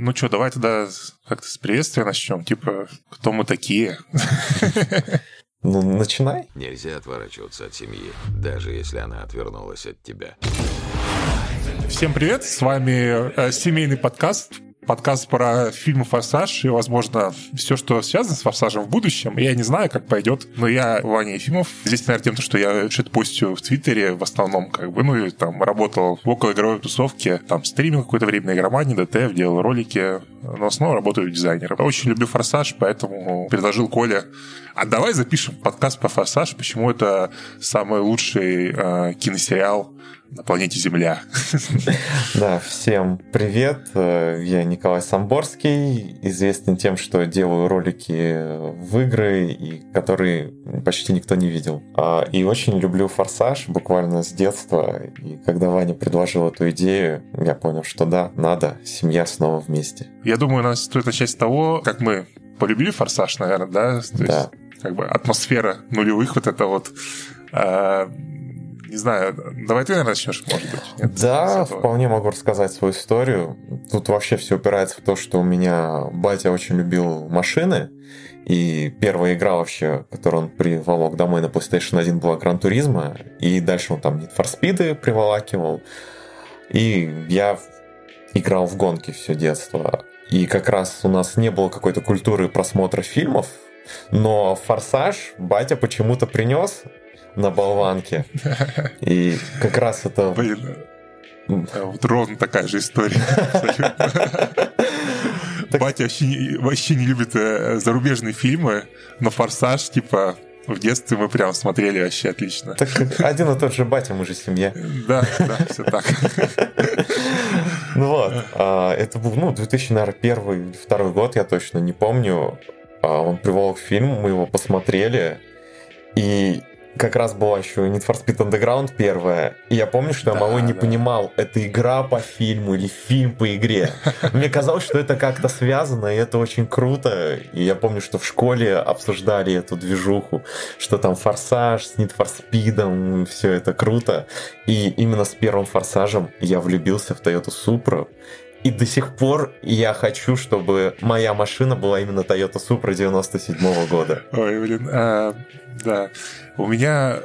Ну что, давай тогда как-то с приветствия начнем. Типа, кто мы такие? Ну, начинай. Нельзя отворачиваться от семьи, даже если она отвернулась от тебя. Всем привет, с вами э, семейный подкаст подкаст про фильмы «Форсаж» и, возможно, все, что связано с «Форсажем» в будущем. Я не знаю, как пойдет, но я Ваня Ефимов. Здесь, наверное, тем, что я что-то постю в Твиттере в основном, как бы, ну, и там работал в около игровой тусовке, там стримил какое-то время игромании, ДТФ, делал ролики, но основном работаю дизайнером. Очень люблю «Форсаж», поэтому предложил Коле, а давай запишем подкаст по «Форсаж», почему это самый лучший э, киносериал на планете Земля. Да, всем привет. Э, я Николай Самборский, известен тем, что делаю ролики в игры, и которые почти никто не видел. А, и очень люблю «Форсаж» буквально с детства. И когда Ваня предложил эту идею, я понял, что да, надо, семья снова вместе. Я думаю, нас стоит начать с того, как мы полюбили «Форсаж», наверное, да? То да. Есть, как бы атмосфера нулевых вот это вот а, не знаю, давай ты, наверное, начнешь, может быть. Нет, да, вполне могу рассказать свою историю. Тут вообще все упирается в то, что у меня батя очень любил машины, и первая игра вообще, которую он приволок домой на PlayStation 1, была Гран Туризма, и дальше он там Need for Speed приволакивал, и я играл в гонки все детство. И как раз у нас не было какой-то культуры просмотра фильмов, но «Форсаж» батя почему-то принес, на болванке. И как раз это... Блин, вот ровно такая же история. Батя вообще не, вообще не любит э, зарубежные фильмы, но «Форсаж», типа, в детстве мы прям смотрели вообще отлично. Так один и тот же батя, мы же семья. Да, да, все так. Ну вот, а, это был, ну, 2001 или второй год, я точно не помню. А, он приволок фильм, мы его посмотрели, и как раз была еще Need for Speed Underground первая, и я помню, что я малой не да. понимал, это игра по фильму или фильм по игре. Мне казалось, что это как-то связано, и это очень круто. И я помню, что в школе обсуждали эту движуху, что там Форсаж с Need for Speed, все это круто. И именно с первым Форсажем я влюбился в Toyota Supra. И до сих пор я хочу, чтобы моя машина была именно Toyota Supra 97 -го года. Ой, блин, а, да. У меня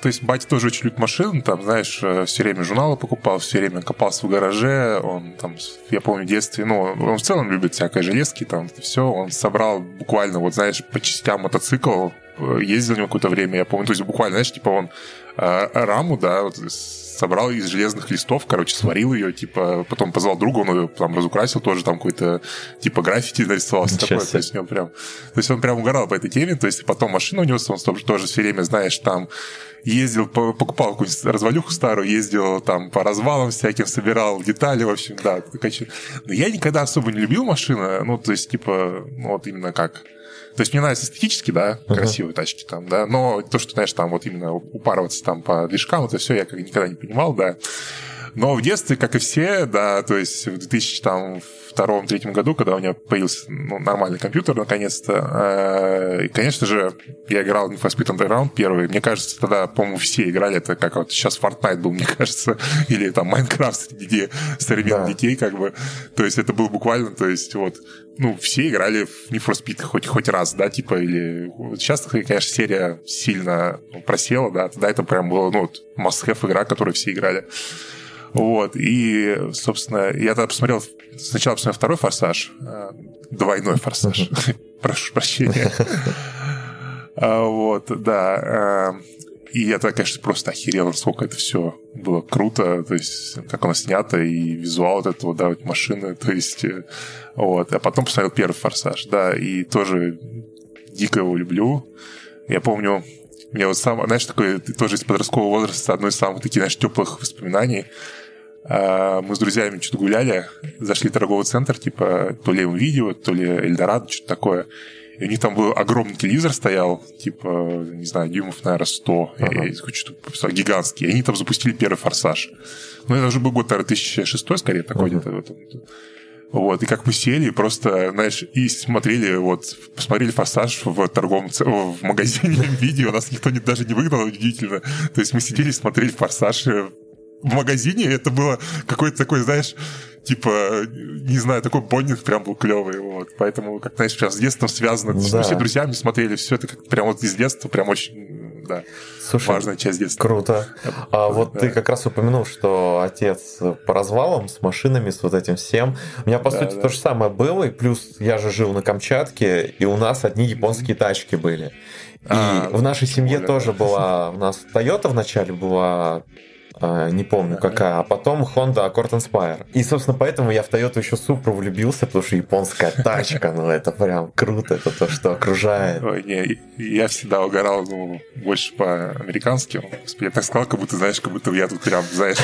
то есть батя тоже очень любит машины, там, знаешь, э, все время журналы покупал, все время копался в гараже, он там, я помню, в детстве, ну, он в целом любит всякое железки, там, все, он собрал буквально, вот, знаешь, по частям мотоцикл, э, ездил у него какое-то время, я помню, то есть буквально, знаешь, типа он э, раму, да, вот, собрал из железных листов, короче, сварил ее, типа, потом позвал друга, он ее там разукрасил, тоже там какой-то, типа, граффити нарисовал, все такое, то есть, него прям, то есть он прям угорал по этой теме, то есть потом машину унес, он тоже все время, знаешь, там ездил, покупал какую-нибудь развалюху старую, ездил там по развалам всяким, собирал детали, в общем, да. Но я никогда особо не любил машины, ну, то есть, типа, ну, вот именно как то есть мне нравятся эстетически, да, uh-huh. красивые тачки там, да, но то, что, знаешь, там вот именно упарываться там по движкам, это все я как никогда не понимал, да. Но в детстве, как и все, да, то есть в 2002-2003 году, когда у меня появился ну, нормальный компьютер, наконец-то, э, и, конечно же, я играл в Need for Speed Underground первый. Мне кажется, тогда, по-моему, все играли, это как вот сейчас Fortnite был, мне кажется, или там Minecraft среди современных да. детей, как бы. То есть это был буквально, то есть вот ну, все играли в Need for Speed хоть, хоть раз, да, типа, или... Сейчас, конечно, серия сильно просела, да, тогда это прям было, ну, must-have игра, которую все играли. Вот, и, собственно, я тогда посмотрел, сначала посмотрел второй «Форсаж», э, двойной «Форсаж», прошу прощения. А, вот, да. Э, и я тогда, конечно, просто охерел, насколько это все было круто, то есть, как оно снято, и визуал вот этого, да, вот машины, то есть, э, вот. А потом посмотрел первый «Форсаж», да, и тоже дико его люблю. Я помню, мне вот сам, знаешь, такой тоже из подросткового возраста одно из самых таких, знаешь, теплых воспоминаний. А, мы с друзьями что-то гуляли, зашли в торговый центр, типа, то ли видео, то ли Эльдорадо, что-то такое. И у них там был огромный телевизор стоял, типа, не знаю, дюймов, наверное, 100. Ага. Я что-то гигантский. И они там запустили первый «Форсаж». Ну, это уже был год, наверное, 2006 скорее, такой ага. где-то в этом. Вот, и как мы сели, просто, знаешь, и смотрели, вот, посмотрели «Форсаж» в торговом, в магазине видео, нас никто не, даже не выгнал, удивительно. То есть мы сидели, смотрели «Форсаж», в магазине, это было какой-то такой, знаешь, типа, не знаю, такой бондинг прям был клевый, вот. Поэтому, как, знаешь, прям с детством связано. Да. Мы все друзьями смотрели, все это как прям вот из детства, прям очень, да, Слушай, важная часть детства. Круто. А вот Да. ты как раз упомянул, что отец по развалам с машинами, с вот этим всем. У меня, по Да, сути, да. то же самое было, и плюс я же жил на Камчатке, и у нас одни японские тачки были. И А, в нашей семье более, тоже да. была, у нас Toyota вначале была, а, не помню какая, а потом Honda Accord Inspire. И, собственно, поэтому я в Toyota еще Supra влюбился, потому что японская тачка, ну это прям круто, это то, что окружает. Ой, не, я всегда угорал, ну, больше по-американски. Господи, я так сказал, как будто, знаешь, как будто я тут прям, знаешь,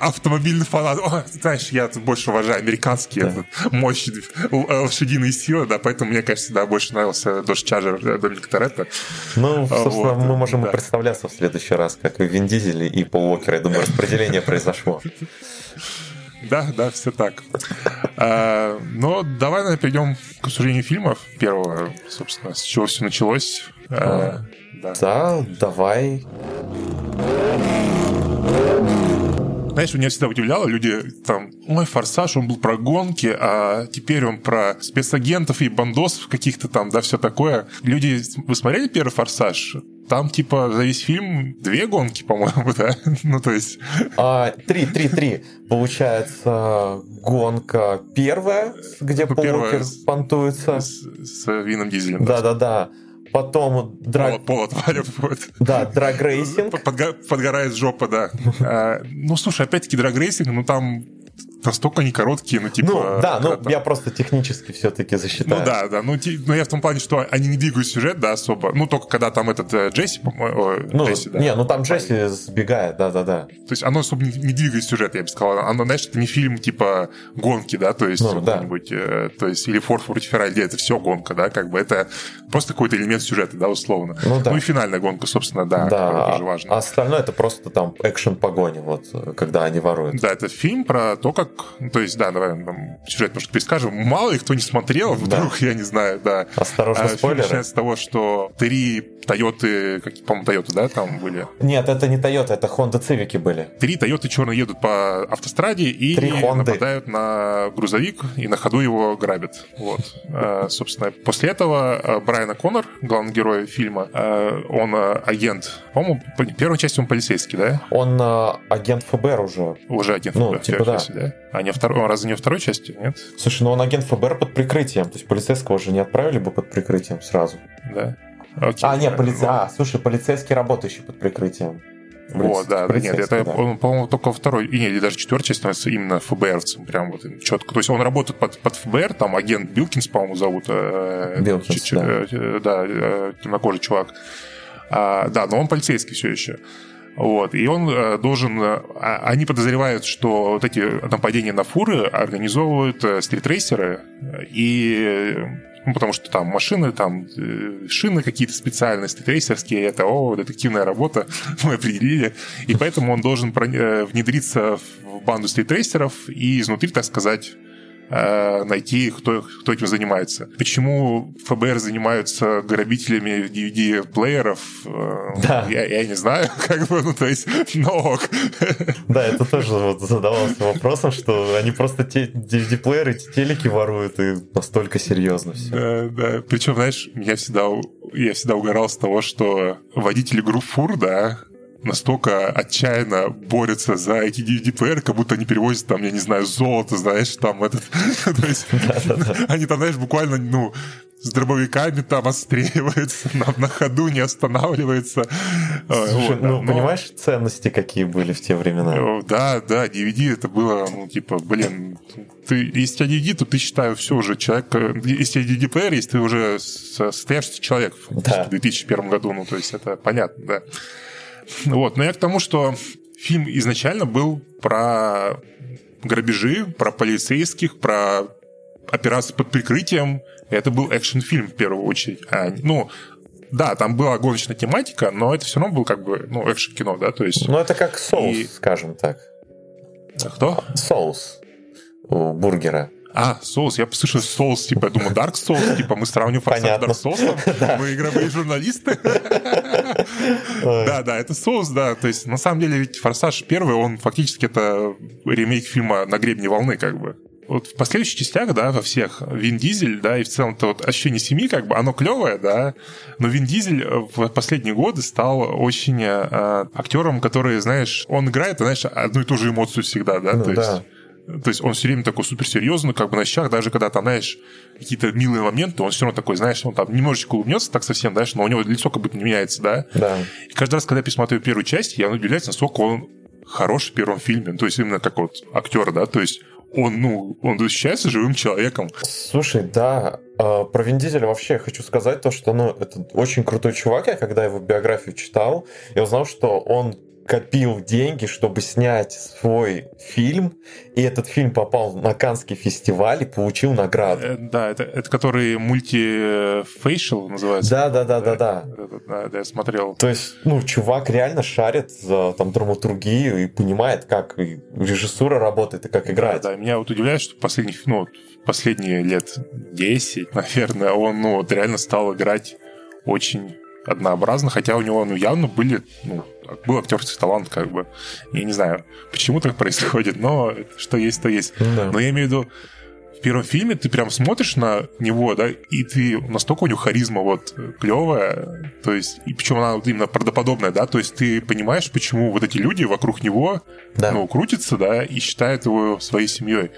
автомобильный фанат. О, знаешь, я тут больше уважаю американские мощь, лошадиные силы, да, поэтому мне, конечно, всегда больше нравился Dodge Charger Доминика Торетто. Ну, собственно, вот, мы можем представляться в следующий раз, как и Вин Дизель и Пол Уокер. Я думаю, распределение произошло. Да, да, все так. А, Но давай, наверное, перейдем к обсуждению фильмов. Первого, собственно, с чего все началось. А, Да. Да, давай. Знаешь, меня всегда удивляло, люди там, ой, «Форсаж», он был про гонки, а теперь он про спецагентов и бандосов каких-то там, да, все такое. Люди, вы смотрели первый «Форсаж»? Там, типа, за весь фильм две гонки, по-моему, да? Ну, то есть... А, Три, три, три. Получается, гонка первая, где Ну, Пол первая Уокер с- понтуется. С, с Вином Дизелем. Да-да-да. Потом драг... Пол, пол отваливает. Да, драг-рейсинг. Подга- подгорает жопа, да. А, Ну, слушай, опять-таки, драг-рейсинг, ну, там настолько они короткие, ну, типа... Ну, да, ну, там- я просто технически все-таки засчитаю. Ну да, да. Ну, ти- но я в том плане, что они не двигают сюжет, да, особо. Ну, только когда там этот э, Джесси, по-моему, Ну, Джесси, да. не, ну там Джесси сбегает, да-да-да. То есть оно особо не, не двигает сюжет, я бы сказал. Оно, знаешь, это не фильм типа гонки, да, то есть Ну, да. э, то есть или Форд против Феррари, это все гонка, да, как бы это просто какой-то элемент сюжета, да, условно. Ну да. и финальная гонка, собственно, да, Да, а тоже важно. остальное это просто там экшен погони, вот, когда они воруют. Да, это фильм про то, как... ну, То есть, да, давай там, сюжет немножко перескажем. Мало ли кто не смотрел, вдруг, я не знаю, да. Осторожно, А, спойлеры. начинается с того, что три Тойоты, как, по-моему, Тойоты, да, там были? Нет, это не Toyota, это Honda Civic были. Три Тойоты черные едут по автостраде и Три нападают на грузовик и на ходу его грабят. Вот. А, Собственно, после этого а, Брайан Коннор, главный герой фильма, а, он агент, по-моему, по- первой части он полицейский, да? Он э, агент ФБР уже. Уже агент Ну, ФБР типа да. части, да? А не второй, он разве не второй части, нет? Слушай, ну он агент ФБР под прикрытием. То есть полицейского же не отправили бы под прикрытием сразу. Да. Окей. А, нет, полице... Ну, а, слушай, полицейский работающий под прикрытием. Вот, да, да, нет, это, да. он, по-моему, только второй, и нет, или даже четвертой части становится именно ФБРцем, прям вот четко. То есть он работает под, под ФБР, там агент Билкинс, по-моему, зовут. э, Билкинс, ч- да. э, да, э, темнокожий чувак. А, да, но он полицейский все еще. Вот, и он э, должен... э, а- Они подозревают, что вот эти нападения на фуры организовывают э, стритрейсеры, и... Ну, потому что там машины, там шины какие-то специальные, стритрейсерские, это, о, детективная работа, мы определили. И поэтому он должен внедриться в банду стритрейсеров и изнутри, так сказать, найти, кто, кто этим занимается. Почему ФБР занимаются грабителями DVD-плееров, э, Да. я, я не знаю, как бы, ну, то есть, но. Да, это тоже вот задавался вопросом, что они просто те DVD-плееры, те телеки воруют, и настолько серьезно все. Да, да. Причем, знаешь, я всегда, я всегда угорал с того, что водители групп фур, да, настолько отчаянно борются за эти DVD-плееры, как будто они перевозят там, я не знаю, золото, знаешь, там этот... То есть они там, знаешь, буквально, ну, с дробовиками там отстреливаются, на, на ходу не останавливаются. Ой, Слушай, вот, да. ну, Но- понимаешь, ценности какие были в те времена? Да, да, DVD это было, ну, типа, блин, ты, если тебя DVD, то ты, считаю, все уже человек, э, если у тебя DVD-плеер, если ты уже со- состоявшийся человек Да. в 2001 году, ну, то есть это понятно, да. Вот, но я к тому, что фильм изначально был про грабежи, про полицейских, про операции под прикрытием. Это был экшн-фильм в первую очередь. А, ну, да, там была гоночная тематика, но это все равно был как бы, ну, экшн-кино, да, то есть... Ну, это как соус, И- скажем так. Кто? Соус у бургера. А, соус. Я послышал соус, типа, я думаю, Dark Souls, типа, мы сравним Форсаж. Dark Souls, мы игровые журналисты. Да, да, это соус, да. То есть, на самом деле, ведь «Форсаж» первый, он фактически это ремейк фильма «На гребне волны», как бы вот в последующих частях, да, во всех, Вин Дизель, да, и в целом-то вот ощущение семьи, как бы, оно клевое, да, но Вин Дизель в последние годы стал очень э, актером, который, знаешь, он играет, знаешь, одну и ту же эмоцию всегда, да, ну, то да. есть... То есть он все время такой суперсерьезный, как бы на щах, даже когда там, знаешь, какие-то милые моменты, он все равно такой, знаешь, он там немножечко улыбнется так совсем, знаешь, но у него лицо как будто не меняется, да? Да. И каждый раз, когда я пересматриваю первую часть, я удивляюсь, насколько он хороший в первом фильме. То есть именно как вот актер, да, то есть он, ну, он ощущается живым человеком. Слушай, да, э, про Вин Дизеля вообще хочу сказать то, что, ну, это очень крутой чувак. Я когда его биографию читал, я узнал, что он копил деньги, чтобы снять свой фильм, и этот фильм попал на Каннский фестиваль и получил награду. Э, да, это, это который мультифейшл называется. Да, да, да, да, да. Да, да, я смотрел. То есть, ну, чувак реально шарит за там драматургию и понимает, как режиссура работает и как играть. Да, да, меня вот удивляет, что последних, ну, последние лет 10, наверное, он, ну, вот реально стал играть очень однообразно, хотя у него, ну, явно были, ну, был актерский талант, как бы. Я не знаю, почему так происходит, но что есть, то есть. Да. Но я имею в виду, в первом фильме ты прям смотришь на него, да, и ты настолько у него харизма вот клевая, то есть, и причем она вот именно правдоподобная, да, то есть ты понимаешь, почему вот эти люди вокруг него, Да. ну, крутятся, да, и считают его своей семьей.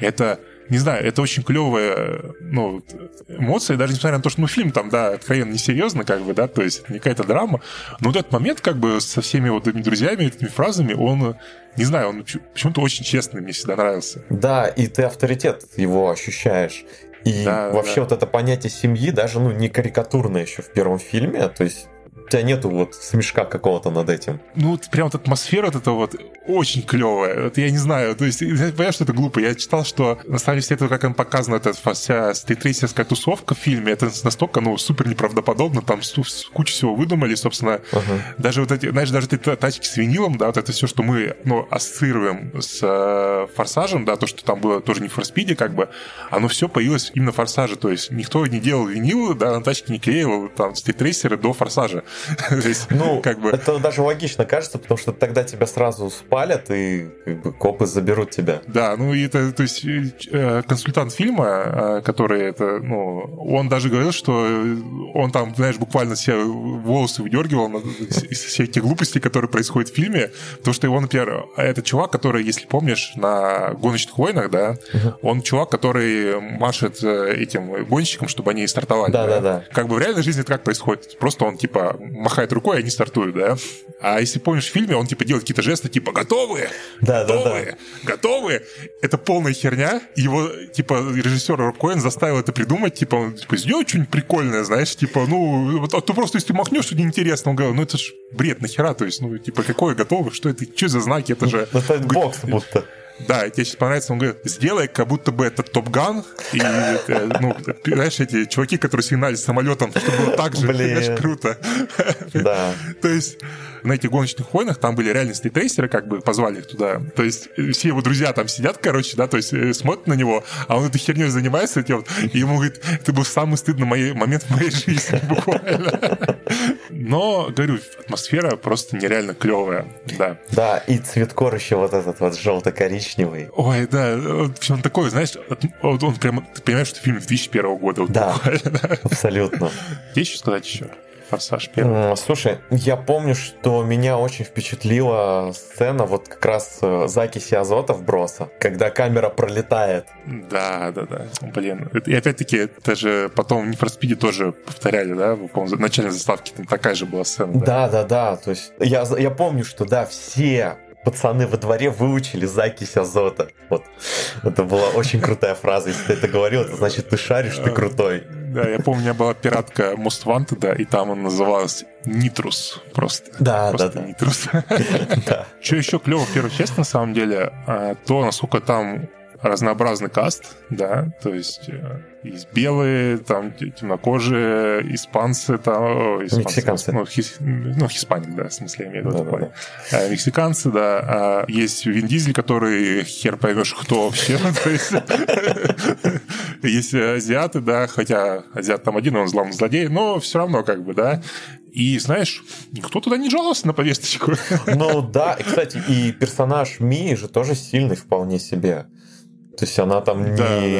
Это не знаю, это очень клевая, ну, эмоция, даже несмотря на то, что, ну, фильм там, да, откровенно несерьезно, как бы, да, то есть это не какая-то драма, но вот этот момент, как бы, со всеми вот этими друзьями, этими фразами, он, не знаю, он почему-то очень честный, мне всегда нравился. Да, и ты авторитет его ощущаешь. И Да, вообще да. вот это понятие семьи даже ну, не карикатурное еще в первом фильме. То есть тебя нету вот смешка какого-то над этим. Ну, вот прям вот атмосфера вот эта вот очень клевая. Вот я не знаю, то есть, я понимаю, что это глупо. Я читал, что на самом деле все это, как он показано, эта вся стритрейсерская тусовка в фильме, это настолько, ну, супер неправдоподобно, там кучу всего выдумали, собственно, Ага. даже вот эти, знаешь, даже эти та- тачки с винилом, да, вот это все, что мы, ну, ассоциируем с э, Форсажем, да, то, что там было тоже не в Форспиде, как бы, оно все появилось именно в Форсаже, то есть никто не делал винил, да, на тачке не клеил там стритрейсеры до Форсажа. Ну, как бы... это даже логично кажется, потому что тогда тебя сразу спалят, и как бы, копы заберут тебя. Да, ну и это, то есть э, консультант фильма, э, который это, ну, он даже говорил, что он там, знаешь, буквально все волосы выдергивал из всех этих глупостей, которые происходят в фильме, потому что его, например, этот чувак, который, если помнишь, на гоночных войнах, да, он чувак, который машет э, этим гонщикам, чтобы они стартовали. Да-да-да. Как бы в реальной жизни это как происходит? Просто он, типа, махает рукой, и они стартуют, да? А если помнишь в фильме, он, типа, делает какие-то жесты, типа, готовы? Да-да-да. Готовы? Готовы? Это полная херня. Его, типа, режиссер Роб Коэн заставил это придумать, типа, он, типа, сделай что-нибудь прикольное, знаешь, типа, ну, а то просто если махнешь, что неинтересно. Он говорил, ну, это ж бред, нахера, то есть, ну, типа, какое готовы, что это, что за знаки, это же... Ну, это бокс будто. Да, и тебе сейчас понравится, он говорит, сделай, как будто бы это Топ-Ган, и, э, ну, знаешь, эти чуваки, которые сигналили самолетом, чтобы было так же, Блин. знаешь, круто. Да. То есть на этих гоночных войнах там были реальные стритрейсеры, как бы позвали их туда. То есть э, все его друзья там сидят, короче, да, то есть э, смотрят на него, а он этой херней занимается, этим, и ему говорит, это был самый стыдный моей, момент в моей жизни, буквально. Но, говорю, атмосфера просто нереально клевая, да. Да, и цветкор еще вот этот вот желто-коричневый. Ой, да, вот он такой, знаешь, вот он прямо, ты понимаешь, что фильм 2001 года. вот Да. буквально. Абсолютно. Есть что сказать еще? Форсаж первый. Слушай, я помню, что меня очень впечатлила сцена вот как раз э, закиси азота вброса, когда камера пролетает. Да, да, да. Блин. И опять-таки, это же потом в Need for Speed тоже повторяли, да? В начальной заставке там такая же была сцена. Да, да, да. То есть я, я помню, что да, все пацаны во дворе выучили закись азота. Вот. Это была очень крутая фраза. Если ты это говорил, это значит, ты шаришь, ты крутой. Да, я помню, у меня была пиратка Most Wanted, да, и там она называлась Нитрус просто. Да, Просто да, да. Нитрус. Что еще клево в первой части, на самом деле, а, то, насколько там разнообразный каст, да, то есть э, есть белые, там те- темнокожие, испанцы, там, испанцы, Мексиканцы. Ну, хис- ну, хиспаник, да, в смысле, я имею в виду. Да-да-да. такой. А, Мексиканцы, да. а, Есть Вин Дизель, который хер поймешь, кто вообще. есть. азиаты, да, хотя азиат там один, он главный злодей, но все равно как бы, да. И, знаешь, никто туда не жаловался на повесточку. Ну да, и, кстати, и персонаж Мии же тоже сильный вполне себе. То есть она там не...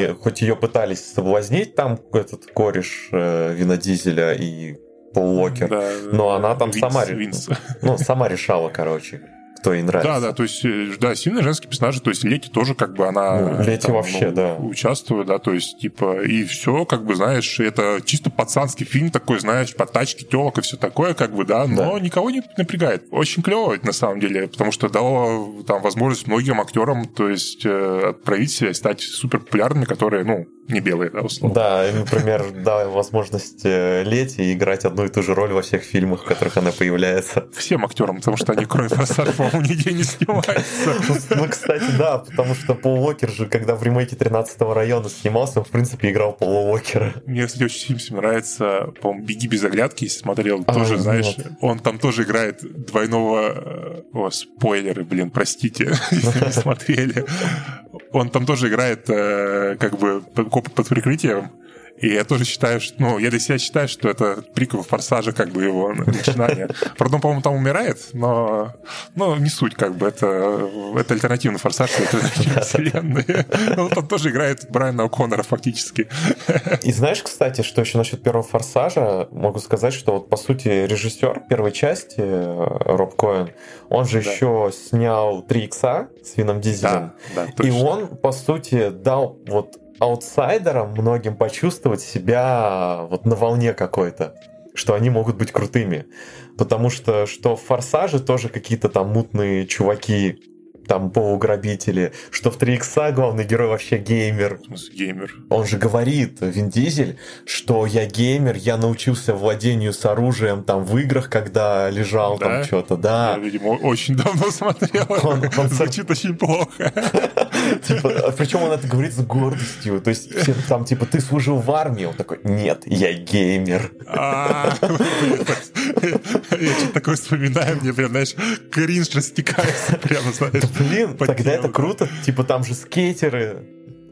Да, Хоть ее пытались соблазнить, там этот кореш э, Винодизеля и Пол Уокер, да, но она там Винс, сама, Винс. Ну, сама решала, короче кто ей нравится. Да, да, то есть, э, да, сильные женские персонажи, то есть Лети тоже как бы она... Ну, Лети там, вообще, ну, да. Участвует, да, то есть, типа, и все, как бы, знаешь, это чисто пацанский фильм такой, знаешь, по тачке, телок и все такое, как бы, да, но да. никого не напрягает. Очень клево, на самом деле, потому что дало там возможность многим актерам, то есть, э, отправить себя, стать супер популярными, которые, ну, не белые, да, условно. Да, например, да, возможность э, Лети играть одну и ту же роль во всех фильмах, в которых она появляется. Всем актерам, потому что они, кроме «Форсажа», по-моему, нигде не снимаются. Ну, кстати, да, потому что Пол Уокер же, когда в ремейке 13-го района снимался, он, в принципе, играл Пола Уокера. Мне, кстати, очень фильм нравится, по-моему, «Беги без оглядки», если смотрел, а, тоже, знаешь, он там тоже играет двойного... Э, о, спойлеры, блин, простите, если не смотрели. Он там тоже играет э, как бы копа под прикрытием. И я тоже считаю, что, ну, я для себя считаю, что это приквел Форсажа, как бы его начинание. Правда, он, по-моему, там умирает, но, ну, не суть, как бы, это, это альтернативный Форсаж, это вселенная. Ну, там тоже играет Брайана О'Коннора фактически. И знаешь, кстати, что еще насчет первого Форсажа, могу сказать, что вот, по сути, режиссер первой части, э, Роб Коэн, он же да. еще снял 3 икса с Вином Дизелем. Да, да, и он, по сути, дал вот аутсайдерам многим почувствовать себя вот на волне какой-то, что они могут быть крутыми. Потому что что в «Форсаже» тоже какие-то там мутные чуваки там полуграбители, что в 3 икса главный герой вообще геймер. Геймер? Он же говорит, Вин Дизель, что я геймер, я научился владению с оружием там в играх, когда лежал да? там что-то, да. Я, видимо, очень давно смотрел. Он, он звучит очень плохо. Типа, а причем он это говорит с гордостью. То есть все там типа ты служил в армии, он такой, нет, я геймер. А, я что-то такое вспоминаю, мне прям, знаешь, кринж растекается прямо, знаешь. Блин, тогда это круто. Типа там же скейтеры,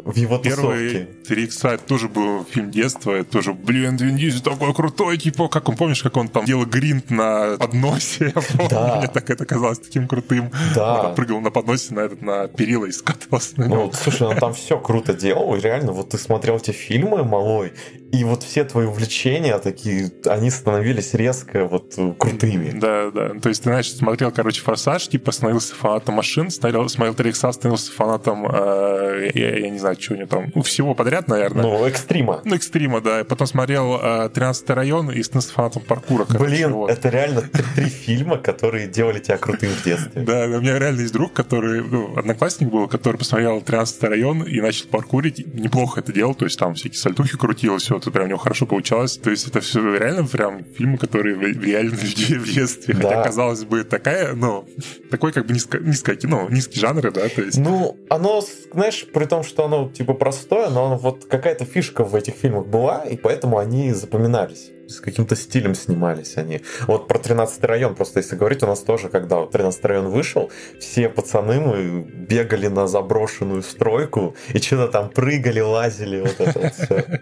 в его Первый Три икса тоже был фильм детства, это тоже, блин, Вин Дизель такой крутой, типа, как он, помнишь, как он там делал гринт на подносе, помню, да. мне так это казалось таким крутым. Да. Он прыгал на подносе на этот, на перила и скатывался на Ну, слушай, он там все круто делал, реально, вот ты смотрел эти фильмы малой, и вот все твои увлечения такие, они становились резко вот крутыми. Да, да. То есть ты, знаешь, смотрел, короче, «Форсаж», типа становился фанатом машин, смотрел, смотрел «Три икса», становился фанатом, э, я, я не знаю, что него там, ну, всего подряд, наверное. Ну, экстрима. Ну, экстрима, да. Потом смотрел э, 13 район и становился фанатом паркура. Короче, Блин, вот. это реально три фильма, которые делали тебя крутым в детстве. Да, у меня реально есть друг, который, ну, одноклассник был, который посмотрел 13 район и начал паркурить. Неплохо это делал, то есть там всякие сальтухи крутил, все это прям у него хорошо получалось. То есть это все реально прям фильмы, которые влияли на людей в детстве. Да. Хотя, казалось бы, такая, ну, такой как бы низко, низкое кино, низкие жанры, да, то есть. Ну, оно, знаешь, при том, что оно типа простое, но вот какая-то фишка в этих фильмах была, и поэтому они запоминались с каким-то стилем снимались они. Вот про 13 район, просто если говорить, у нас тоже, когда вот 13 район вышел, все пацаны мы бегали на заброшенную стройку и что-то там прыгали, лазили, вот это вот все.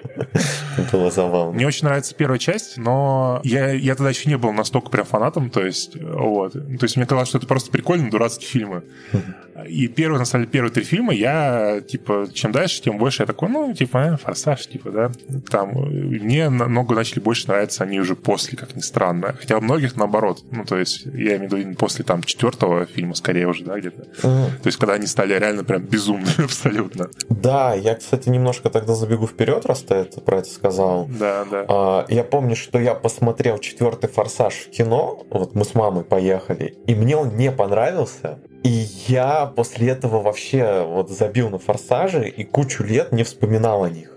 Было забавно. Мне очень нравится первая часть, но я, я тогда еще не был настолько прям фанатом, то есть, вот. То есть мне казалось, что это просто прикольно, дурацкие фильмы. И первые, на самом деле, первые три фильма я, типа, чем дальше, тем больше я такой, ну, типа, э, форсаж, типа, да. Там, мне намного начали больше нравиться они уже после, как ни странно. Хотя у многих наоборот. Ну, то есть, я имею в виду после там четвертого фильма, скорее уже, да, где-то. Mm. То есть, когда они стали реально прям безумными абсолютно. Да, я, кстати, немножко тогда забегу вперед, раз ты это, про это сказал. Да, да. А, я помню, что я посмотрел четвертый форсаж в кино. Вот мы с мамой поехали, и мне он не понравился. И я после этого вообще вот забил на форсажи и кучу лет не вспоминал о них.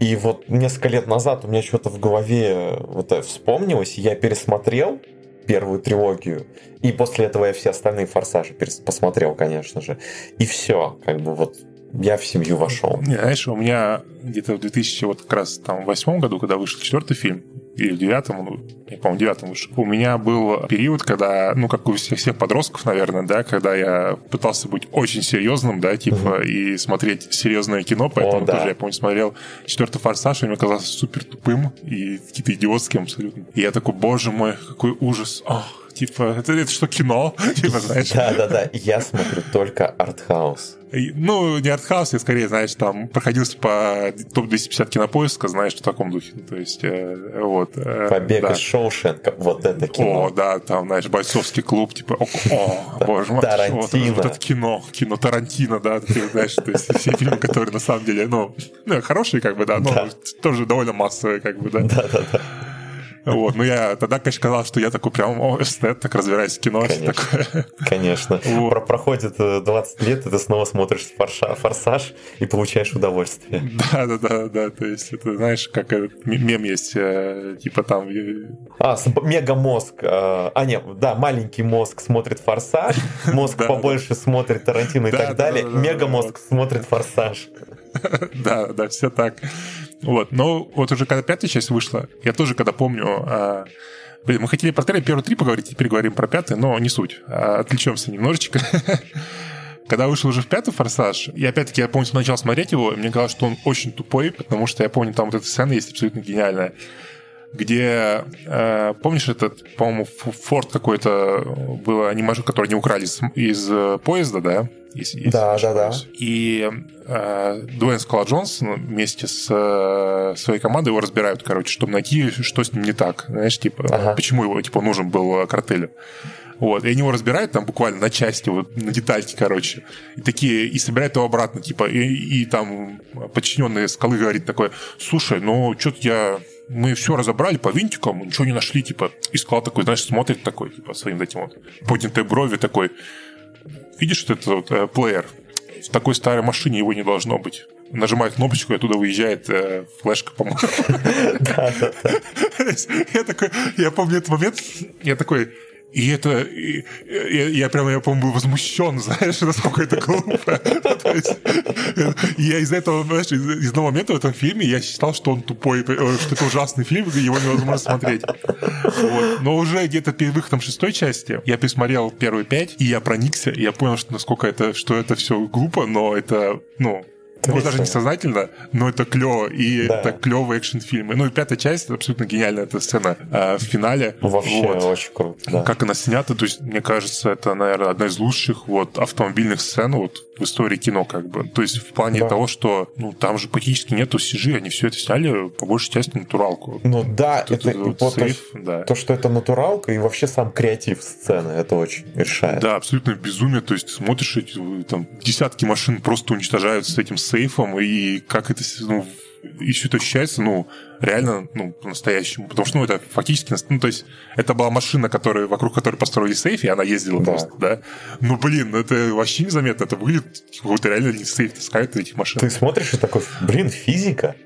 И вот несколько лет назад у меня что-то в голове вот вспомнилось, и я пересмотрел первую трилогию, и после этого я все остальные форсажи посмотрел, конечно же. И все, как бы вот я в семью вошел. Знаешь, у меня где-то в 2000 вот как раз там восьмом году, когда вышел четвертый фильм, или в девятом, ну, я, по-моему, девятом вышел. У меня был период, когда, ну, как у всех, всех подростков, наверное, да, когда я пытался быть очень серьезным, да, типа, mm-hmm. и смотреть серьезное кино, поэтому О, да. тоже, я помню, смотрел четвертый «Форсаж», и мне казалось супер тупым и какие-то идиотским абсолютно. И я такой, боже мой, какой ужас. Ох, типа, это, это что, кино? типа, знаешь? Да-да-да, я смотрю только артхаус. Ну, не артхаус, я скорее, знаешь, там проходился по топ-250 кинопоиска, знаешь, в таком духе. То есть, э, вот. Э, Побег да. из Шоушенка, вот это кино. О, да, там, знаешь, бойцовский клуб, типа, о, о боже мой. Вот, вот это кино, кино Тарантино, да, ты знаешь, то есть все фильмы, которые на самом деле, ну, хорошие, как бы, да, но тоже довольно массовые, как бы, да. Да-да-да. Вот, ну я тогда, конечно, сказал, что я такой прям, о, эстет, так разбираюсь в кино. Конечно, такое. конечно. Вот. Про проходит 20 э, лет, и ты снова смотришь форша, «Форсаж» и получаешь удовольствие. Да-да-да, да. то есть это, знаешь, как мем есть, э, типа там... А, мегамозг, э, а, нет, да, маленький мозг смотрит «Форсаж», мозг побольше смотрит «Тарантино» и так далее, мегамозг смотрит «Форсаж». Да, да, все так. Вот, но вот уже когда пятая часть вышла, я тоже когда помню, а, блин, мы хотели про первые три поговорить, теперь говорим про пятый, но не суть, а, отвлечемся немножечко. Когда вышел уже в пятый «Форсаж», и опять-таки я помню, начал смотреть его, и мне казалось, что он очень тупой, потому что я помню, там вот эта сцена есть абсолютно гениальная, где, э, помнишь этот, по-моему, Форд какой-то был анимажик, который не украли из, из э, поезда, да? Если, если да, да, да. И э, Дуэйн Скала Джонс вместе с э, своей командой его разбирают, короче, чтобы найти, что с ним не так. Знаешь, типа, ага. почему его типа нужен был картель. Вот, и они его разбирают там буквально на части, вот, на детальки, короче. И такие, и собирают его обратно, типа, и, и там подчиненные скалы говорит такой, слушай, ну, что-то я мы все разобрали по винтикам, ничего не нашли, типа, и склад такой, знаешь, смотрит такой, типа, своим этим вот поднятой брови такой, видишь, этот вот э, плеер, в такой старой машине его не должно быть. Нажимает кнопочку, и оттуда выезжает э, флешка, по-моему. Я такой, я помню этот момент, я такой, и это... И, я, я прям, я, по-моему, был возмущен, знаешь, насколько это глупо. Я из этого, знаешь, из одного момента в этом фильме я считал, что он тупой, что это ужасный фильм, его невозможно смотреть. Но уже где-то перед выходом шестой части я пересмотрел первые пять, и я проникся, и я понял, что насколько это, что это все глупо, но это, ну, может, даже не сознательно, но это клево, и да. это клевый экшн-фильм. Ну и пятая часть, это абсолютно гениальная эта сцена э, в финале. Вообще вот. очень круто, да. Как она снята, то есть, мне кажется, это, наверное, одна из лучших вот автомобильных сцен вот в истории кино, как бы. То есть в плане да. того, что ну там же практически нету CG, они все это сняли по большей части натуралку. Ну да, Тут это, вот вот сейф, то, да. то, что это натуралка, и вообще сам креатив сцены, это очень решает. Да, абсолютно безумие, то есть ты смотришь, эти, там десятки машин просто уничтожаются с этим сейфом, и как это ну, это ощущается, ну, реально, ну, по-настоящему. Потому что, ну, это фактически, ну, то есть, это была машина, которая, вокруг которой построили сейф, и она ездила да. просто, да. Ну, блин, это вообще незаметно. Это выглядит, как будто реально не сейф таскают этих машин. Ты смотришь и такой, блин, физика.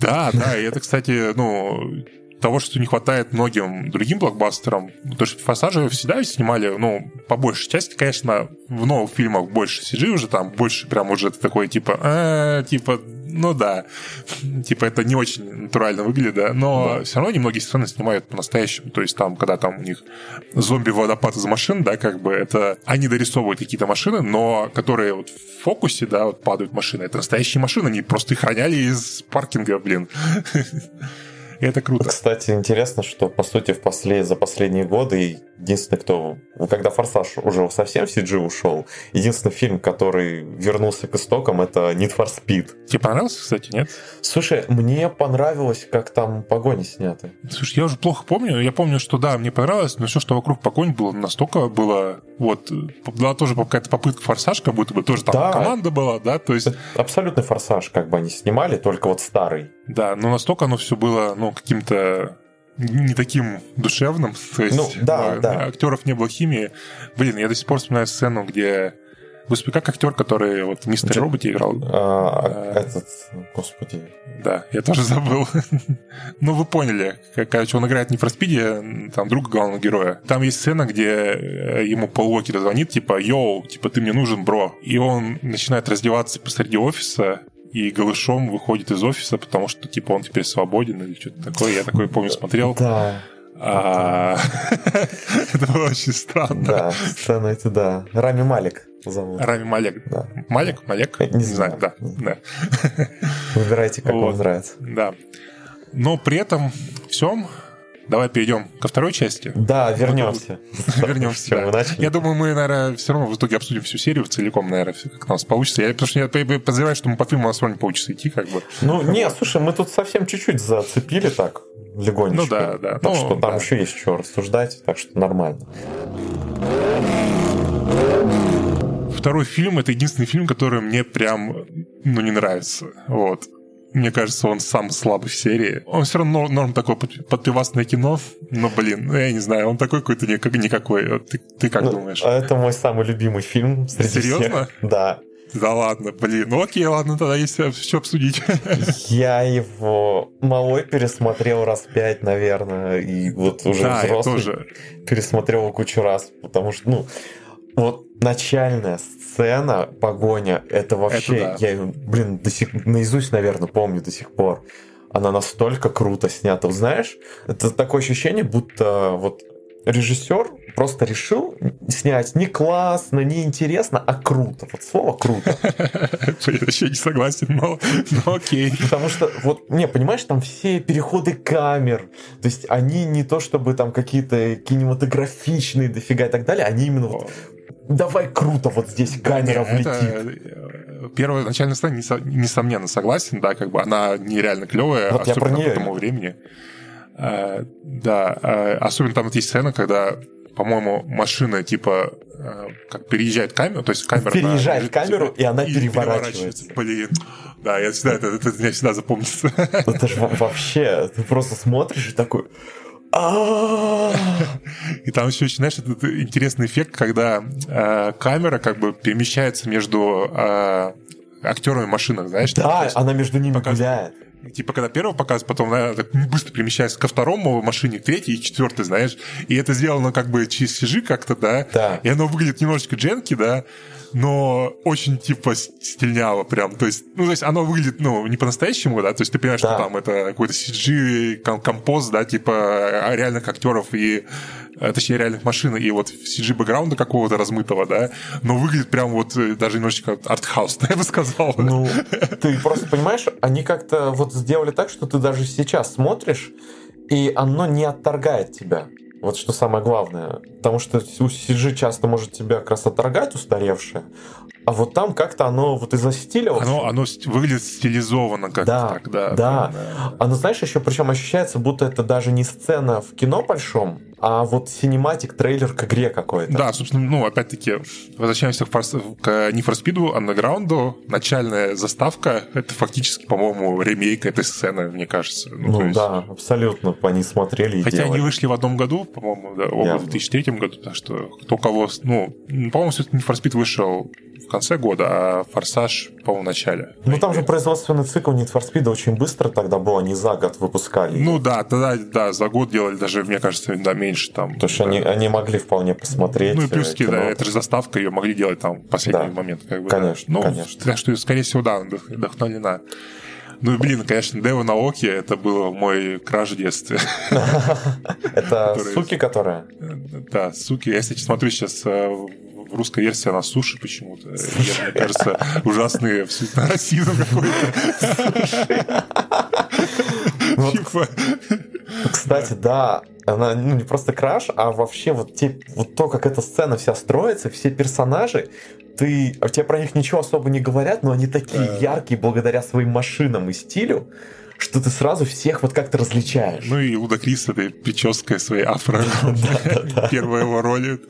Да, да, и это, кстати, ну, того, что не хватает многим другим блокбастерам. Потому что «Форсажи» всегда снимали, ну, по большей части, конечно, в новых фильмах больше CG уже там, больше прям уже такой, типа, э, типа, ну да, типа это не очень натурально выглядит, да, но да. все равно немногие сцены снимают по-настоящему, то есть там, когда там у них зомби-водопад из машин, да, как бы это, они дорисовывают какие-то машины, но которые вот в фокусе, да, вот падают машины, это настоящие машины, они просто их роняли из паркинга, блин. И это круто. Кстати, интересно, что, по сути, в после... за последние годы единственный, кто... Когда «Форсаж» уже совсем в CG ушел, единственный фильм, который вернулся к истокам, это «Need for Speed». Тебе понравился, кстати, нет? Слушай, мне понравилось, как там погони сняты. Слушай, я уже плохо помню. Я помню, что да, мне понравилось, но все, что вокруг погонь было, настолько было... Вот, была тоже какая-то попытка «Форсаж», как будто бы тоже там да. команда была, да, то есть... Абсолютный «Форсаж», как бы они снимали, только вот старый. Да, но настолько оно все было, ну, каким-то не таким душевным. То есть, ну, да, да. Актеров не было химии. Блин, я до сих пор вспоминаю сцену, где Господи, как актер, который вот в Мистере Роботе играл? А, а, этот, господи. Да, я тоже забыл. ну, вы поняли. Короче, он играет не в Спиде, там, друга главного героя. Там есть сцена, где э, ему Пол Уокер звонит, типа, йоу, типа, ты мне нужен, бро. И он начинает раздеваться посреди офиса, и голышом выходит из офиса, потому что, типа, он теперь свободен или что-то такое. Я такое, помню, смотрел. Да. А, Это было очень странно. Да, сцена эти, да. Рами Малик зовут. Рами Малек. Да. Малек? Малек? Не знаю. да. да. Выбирайте, как Вот. вам нравится. Да. Но при этом всем давай перейдем ко второй части. Да, вернемся. Вернемся. Да. начали? Я думаю, мы, наверное, все равно в итоге обсудим всю серию целиком, наверное, как у нас получится. Я, потому что я подозреваю, что мы по фильму у нас не получится идти, как бы. Ну, не, слушай, мы тут совсем чуть-чуть зацепили так, легонечко. Ну да, да. Так Ну, что там да. еще есть что рассуждать, так что нормально. Второй фильм — это единственный фильм, который мне прям, ну, не нравится. Вот. Мне кажется, он самый слабый в серии. Он все равно норм, такое под- подпивасное кино, но, блин, ну, я не знаю, он такой какой-то никак- никакой. Вот Ты, ты как Ну, думаешь? а Это мой самый любимый фильм среди Серьезно? всех. Да. Да ладно, блин. Ну окей, ладно, тогда есть все обсудить. Я его малой пересмотрел раз пять, наверное, и вот уже Да, я взрослый тоже. пересмотрел его кучу раз, потому что, ну, вот начальная сцена, погоня, это вообще, Это да. я блин, до сих, наизусть, наверное, помню до сих пор. Она настолько круто снята. Знаешь, это такое ощущение, будто вот режиссер просто решил снять не классно, не интересно, а круто. Вот слово круто. Я вообще не согласен, но, но окей. Потому что, вот, не, понимаешь, там все переходы камер, то есть они не то чтобы там какие-то кинематографичные дофига и так далее, они именно вот, давай круто, вот здесь камера Не, это, влетит. э, Первая начальная сцена, несо- несомненно, согласен, да, как бы она нереально клевая, Вот особенно к тому времени. Э, Да, э, особенно там вот есть сцена, когда, по-моему, машина типа как переезжает камеру, то есть камера... Переезжает на- камеру, и она и переворачивается. Блин, да, я всегда, это, это мне всегда запомнится. Это же во- вообще, ты просто смотришь и такой... И там еще, знаешь, этот интересный эффект, когда э, камера как бы перемещается между э, актерами машинок, знаешь? Да, она между ними показывает. гуляет. Типа, когда первого показывают, потом наверное, так быстро перемещается ко второму машине, к третьей и четвертой, знаешь. И это сделано как бы через CG как-то, да? Да. И оно выглядит немножечко дженки, да? Но очень, типа, стильняво прям. То есть, ну, то есть оно выглядит, ну, не по-настоящему, да? То есть ты понимаешь, Да. что там это какой-то CG, ком- композ, да, типа а, реальных актеров и э, точнее, реальных машин, и вот CG-бэкграунда какого-то размытого, да, но выглядит прям вот э, даже немножечко артхаус, я бы сказал. Ну, ты просто понимаешь, они как-то вот сделали так, что ты даже сейчас смотришь, и оно не отторгает тебя. Вот что самое главное. Потому что у CG часто может тебя как раз отторгать устаревшее, а вот там как-то оно вот из-за стиля... Оно, оно выглядит стилизованно как-то Да, так, да. да. да. Оно, знаешь, еще причем ощущается, будто это даже не сцена в кино большом, а вот синематик трейлер к игре какой-то. Да, собственно, ну, опять-таки, возвращаемся к, к Need for Speed Underground. Начальная заставка — это фактически, по-моему, ремейк этой сцены, мне кажется. то Ну есть- да, абсолютно. Они смотрели и Хотя делали. они вышли в одном году, по-моему, да, оба в 2003 году, так что кто кого... Ну, по-моему, все-таки Need for Speed вышел конце года, а Форсаж, по-моему, в начале. Ну там же производственный цикл Need for Speed очень быстро тогда был, они за год выпускали. Ну да, тогда, да, за год делали даже, мне кажется, да, меньше там. Потому что да. они, они могли вполне посмотреть. Ну и э, плюс, кино. да, это же заставка, ее могли делать там в последний Да. момент. Как бы, Конечно, да. Ну, конечно. Так что, скорее всего, да, вдох- вдохновлена. Ну блин, конечно, Дева на Оке, это был мой краш в детстве. Это суки, которые... Да, суки. Я, кстати, смотрю сейчас э, в русской версии она суши почему-то. Я, мне кажется, ужасный абсолютно расизм какой-то. Типа, кстати, да, она ну, не просто краш, а вообще вот, те, вот то, как эта сцена вся строится, все персонажи, ты, а тебе про них ничего особо не говорят, но они такие Да. яркие благодаря своим машинам и стилю, что ты сразу всех вот как-то различаешь. Ну и Луда Крис этой прической своей афро. Первая его роль.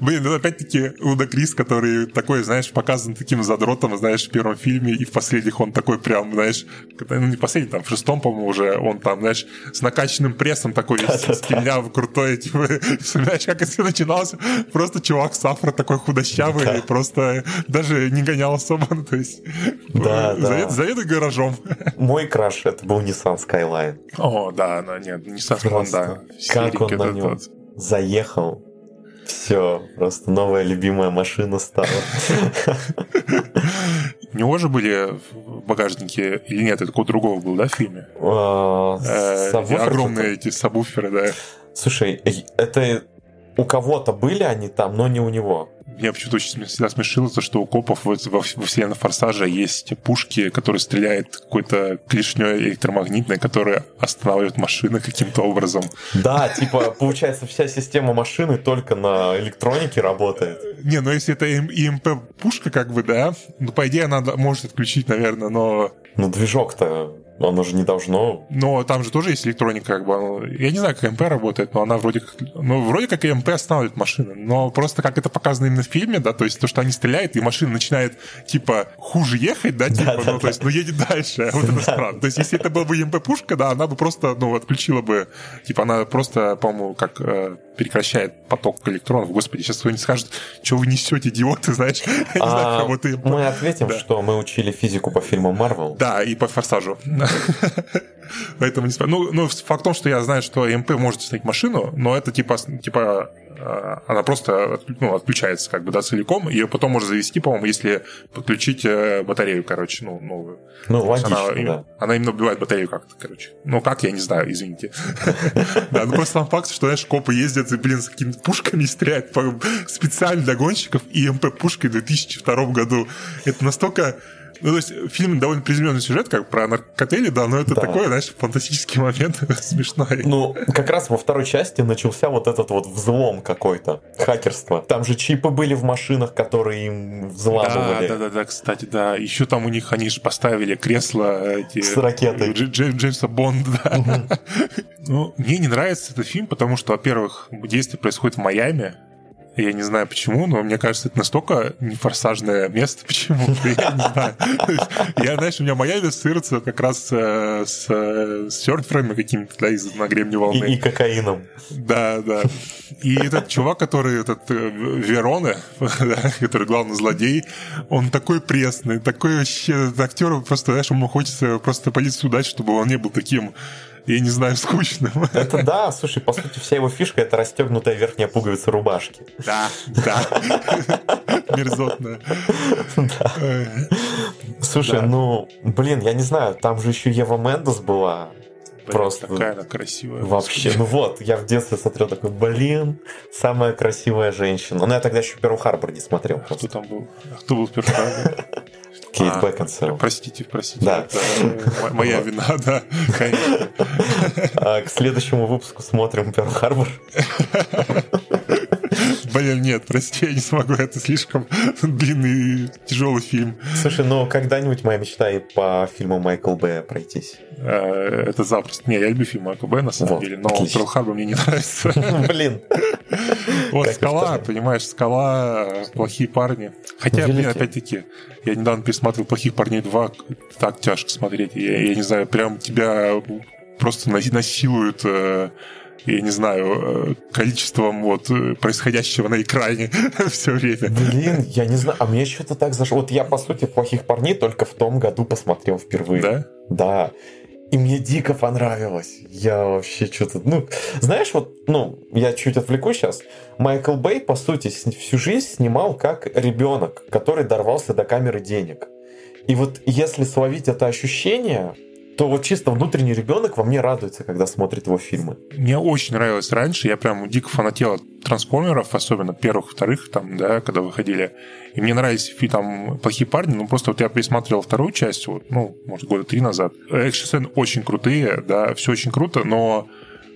Блин, ну опять-таки Луда Крис, который такой, знаешь, показан таким задротом, знаешь, в первом фильме, и в последних он такой прям, знаешь, ну не последний, там в шестом, по-моему, уже он там, знаешь, с накачанным прессом такой стильнявый, крутой, типа, знаешь, как это начиналось, просто чувак с афро такой худощавый, просто даже не гонял особо, ну, то есть да. завед- заведуй гаражом. Мой краш это был Nissan Skyline. О, да, ну, нет, Просто да. как он на нем заехал. Все, просто новая любимая машина стала. у него же были в багажнике, или нет, это какого другого был, да, в фильме? А, Э, огромные эти сабвуферы, да. Слушай, э, это у кого-то были они там, но не у него. Меня почему-то очень всегда смешило то, что у копов вот во, во вселенной Форсажа есть пушки, которые стреляют какой-то клешней электромагнитной, которая останавливает машины каким-то образом. Да, типа, получается, вся система машины только на электронике работает. Не, ну если это ИМП-пушка, как бы, да, ну, по идее, она может отключить, наверное, но Но движок-то, оно же не должно... Но там же тоже есть электроника, как бы. Я не знаю, как МП работает, но она вроде как... Ну, вроде как и МП останавливает машины. Но просто как это показано именно в фильме, да, то есть то, что они стреляют, и машина начинает, типа, хуже ехать, да, типа, да, ну, то есть, ну, едет дальше. Вот это странно. То есть, если это была бы МП-пушка, да, она бы просто, ну, отключила бы, типа, она просто, по-моему, как э, прекращает поток электронов. Господи, сейчас кто-нибудь скажет, что вы несете, идиоты, знаешь. Я не знаю, А, кого ты... мы ответим, что мы учили физику по фильмам Марвел. Да, и по форсажу. Поэтому не Ну, ну, факт в том, что я знаю, что МП может остановить машину, но это типа, типа э, она просто ну, отключается как бы, да, целиком, ее потом можно завести, по-моему, если подключить э, батарею, короче, ну, новую. Ну, логично, она, да. она именно убивает батарею как-то, короче. Ну, как, я не знаю, извините. Да, ну просто сам факт, что, знаешь, копы ездят и, блин, с какими-то пушками стреляют специально для гонщиков и МП-пушкой в 2002 году. Это настолько... Ну, то есть, фильм довольно приземленный сюжет, как про наркотели, да, но это Да. такой, знаешь, фантастический момент смешной. Ну, как раз во второй части начался вот этот вот взлом какой-то, хакерство. Там же чипы были в машинах, которые им Да, взламывали. да, да, да, кстати, да. Еще там у них они же поставили кресло эти, С ракетой. Дж- Дж- Джеймса Бонда. да. Ну, мне не нравится этот фильм, потому что, во-первых, действие происходит в Майами. Я не знаю почему, но мне кажется, это настолько нефорсажное место. Почему? Я не знаю. Я, знаешь, у меня Майами ассоциируется как раз э, с, э, с серферами какими-то, да, из на гребне волны. И, кокаином. Да, да. И этот чувак, который, этот э, Вероне, который главный злодей, он такой пресный, такой вообще актер, просто, знаешь, ему хочется просто полицию дать, чтобы он не был таким, я не знаю, скучным. Это да, слушай, по сути, вся его фишка это расстегнутая верхняя пуговица рубашки. Да, да. Мерзотная. Слушай, ну, блин, я не знаю, там же еще Ева Мендес была. Просто Такая она красивая. Вообще, ну вот, я в детстве смотрел такой, блин, самая красивая женщина. Ну, я тогда еще Перл Харбор не смотрел Кто просто. там был? А Кто был первый? Кейт А, Бекинсейл. Простите, простите. Да. Это мо- Моя вина, да. конечно. А к следующему выпуску смотрим Перл Харбор. Блин, нет, прости, я не смогу, это слишком длинный и тяжелый фильм. Слушай, ну когда-нибудь моя мечта и по фильму Майкл Б пройтись. Э, Это запросто. Не, я люблю фильм Майкла Б, на самом деле, но. Перл Харбор мне не нравится. Блин. Вот Как «Скала», понимаешь, «Скала», э, «Плохие парни». Хотя, блин, опять-таки, я недавно пересматривал «Плохих парней 2», так тяжко смотреть. Я, я не знаю, прям тебя просто на- насилуют э, я не знаю, э, количеством вот происходящего на экране все время. Блин, я не знаю, а мне что-то так зашло. Вот я, по сути, «Плохих парней» только в том году посмотрел впервые. Да? Да. И мне дико понравилось. Я вообще что-то... Ну, знаешь, вот, ну, я чуть отвлеку сейчас. Майкл Бэй, по сути, всю жизнь снимал как ребенок, который дорвался до камеры денег. И вот если словить это ощущение, то вот чисто внутренний ребенок во мне радуется, когда смотрит его фильмы. Мне очень нравилось раньше, я прям дико фанател от трансформеров, особенно первых, вторых, там, да, когда выходили. И мне нравились там плохие парни, ну просто вот я пересматривал вторую часть, вот, ну, может, года три назад. Экшн-сцены очень крутые, да, все очень круто, но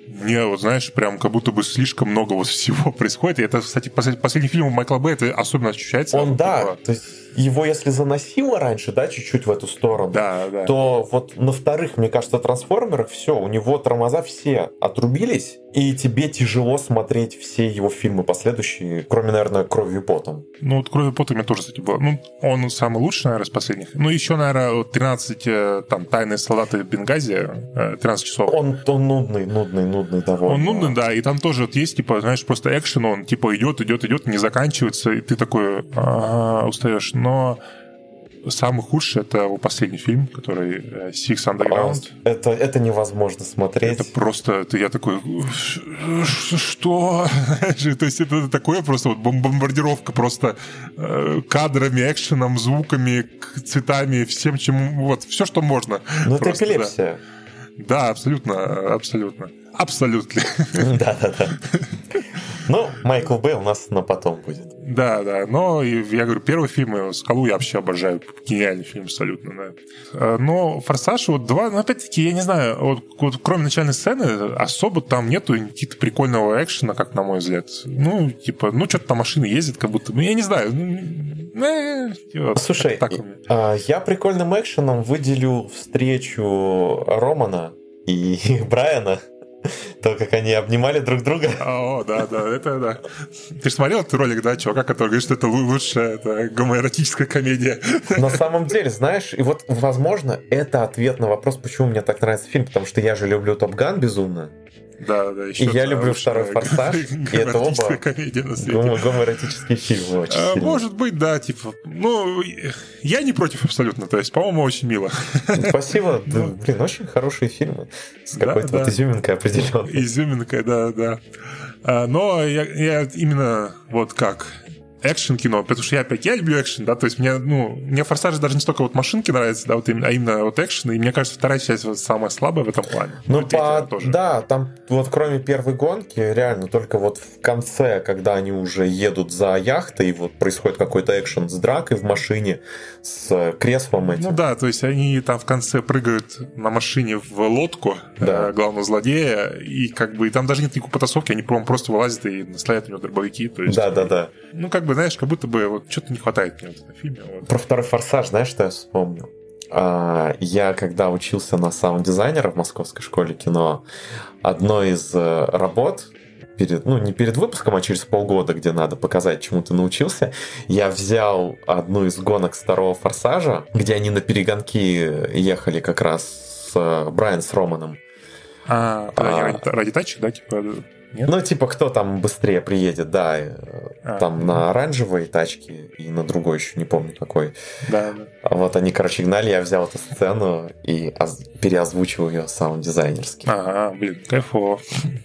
мне, вот знаешь, прям как будто бы слишком много вот всего происходит. И это, кстати, послед- последний фильм Майкла Б, это особенно ощущается. Он, да, Типа, то есть его если заносило раньше, да, чуть-чуть в эту сторону, Да, да. то вот на вторых, мне кажется, трансформерах все, у него тормоза все отрубились, и тебе тяжело смотреть все его фильмы последующие, кроме, наверное, кровью и потом. Ну, вот крови пота у меня тоже, кстати, было. Ну, он самый лучший, наверное, из последних. Ну, еще, наверное, вот 13 э, там тайные солдаты Бенгази, э, 13 часов. Он, он нудный, нудный, нудный довольно. Он нудный, да, и там тоже вот есть, типа, знаешь, просто экшен, он типа идет, идет, идет, не заканчивается, и ты такой ага, устаешь. Но самый худший это его последний фильм, который э, Six Underground. Это, это невозможно смотреть. Это просто, это я такой, что? То есть это такое просто вот бомбардировка просто э, кадрами, экшеном, звуками, цветами, всем, чем, вот, все, что можно. Ну, это эпилепсия. Да, абсолютно, абсолютно. Абсолютно. Да-да-да. Ну, Майкл Бэй у нас на потом будет. Да, да. Но я говорю, первый фильм «Скалу» я вообще обожаю. Гениальный фильм абсолютно, да. Э, но «Форсаж» вот два, ну, опять-таки, я не знаю, вот, вот кроме начальной сцены особо там нету каких-то прикольного экшена, как на мой взгляд. Ну, типа, ну, что-то там машины ездят, как будто, ну, я не знаю. Ну, э, вот, Слушай, так, так а, я прикольным экшеном выделю встречу Романа и Брайана то, как они обнимали друг друга. О, да, да, это да. Ты же смотрел этот ролик, да, чувака, который говорит, что это лучшая это гомоэротическая комедия. На самом деле, знаешь, и вот, возможно, это ответ на вопрос, почему мне так нравится фильм, потому что я же люблю Топ Ган безумно. Да, да, еще и я люблю второй форсаж, и это оба гомоэротические фильмы очень а, Может быть, да, типа, ну, я не против абсолютно, то есть, по-моему, очень мило. Спасибо, блин, очень хорошие фильмы с какой-то вот изюминкой определенной. Изюминкой, да, да. А, но я именно вот как экшен кино, потому что я опять, я люблю экшен, да, то есть мне, ну, мне Форсаж даже не столько вот машинки нравятся, да, вот именно, а именно вот экшен, и мне кажется, вторая часть вот самая слабая в этом плане. Ну, ну по... тоже. да, там вот кроме первой гонки, реально только вот в конце, когда они уже едут за яхтой, и вот происходит какой-то экшен с дракой в машине, с креслом этим. Ну да, то есть они там в конце прыгают на машине в лодку да. э, главного злодея, и как бы и там даже нет никакой потасовки, они просто вылазят и наставляют у него дробовики. То есть, да, да, да. Ну, как бы знаешь, как будто бы вот что-то не хватает мне вот на фильме. Вот. Про второй форсаж, знаешь, что я вспомнил? А, я когда учился на саунд-дизайнера в Московской школе кино, одной из э, работ перед, ну, не перед выпуском, а через полгода, где надо показать, чему ты научился, я взял одну из гонок второго форсажа, где они на перегонки ехали как раз с э, Брайан с Романом. А, а ради, ради тачек, да, типа нет? Ну, типа, кто там быстрее приедет, да. Э, а, там на оранжевой тачке и на другой еще не помню какой. Да, да. А вот они, короче, гнали, я взял эту сцену и переозвучил ее саунд-дизайнерски. Ага, блин, кайфово.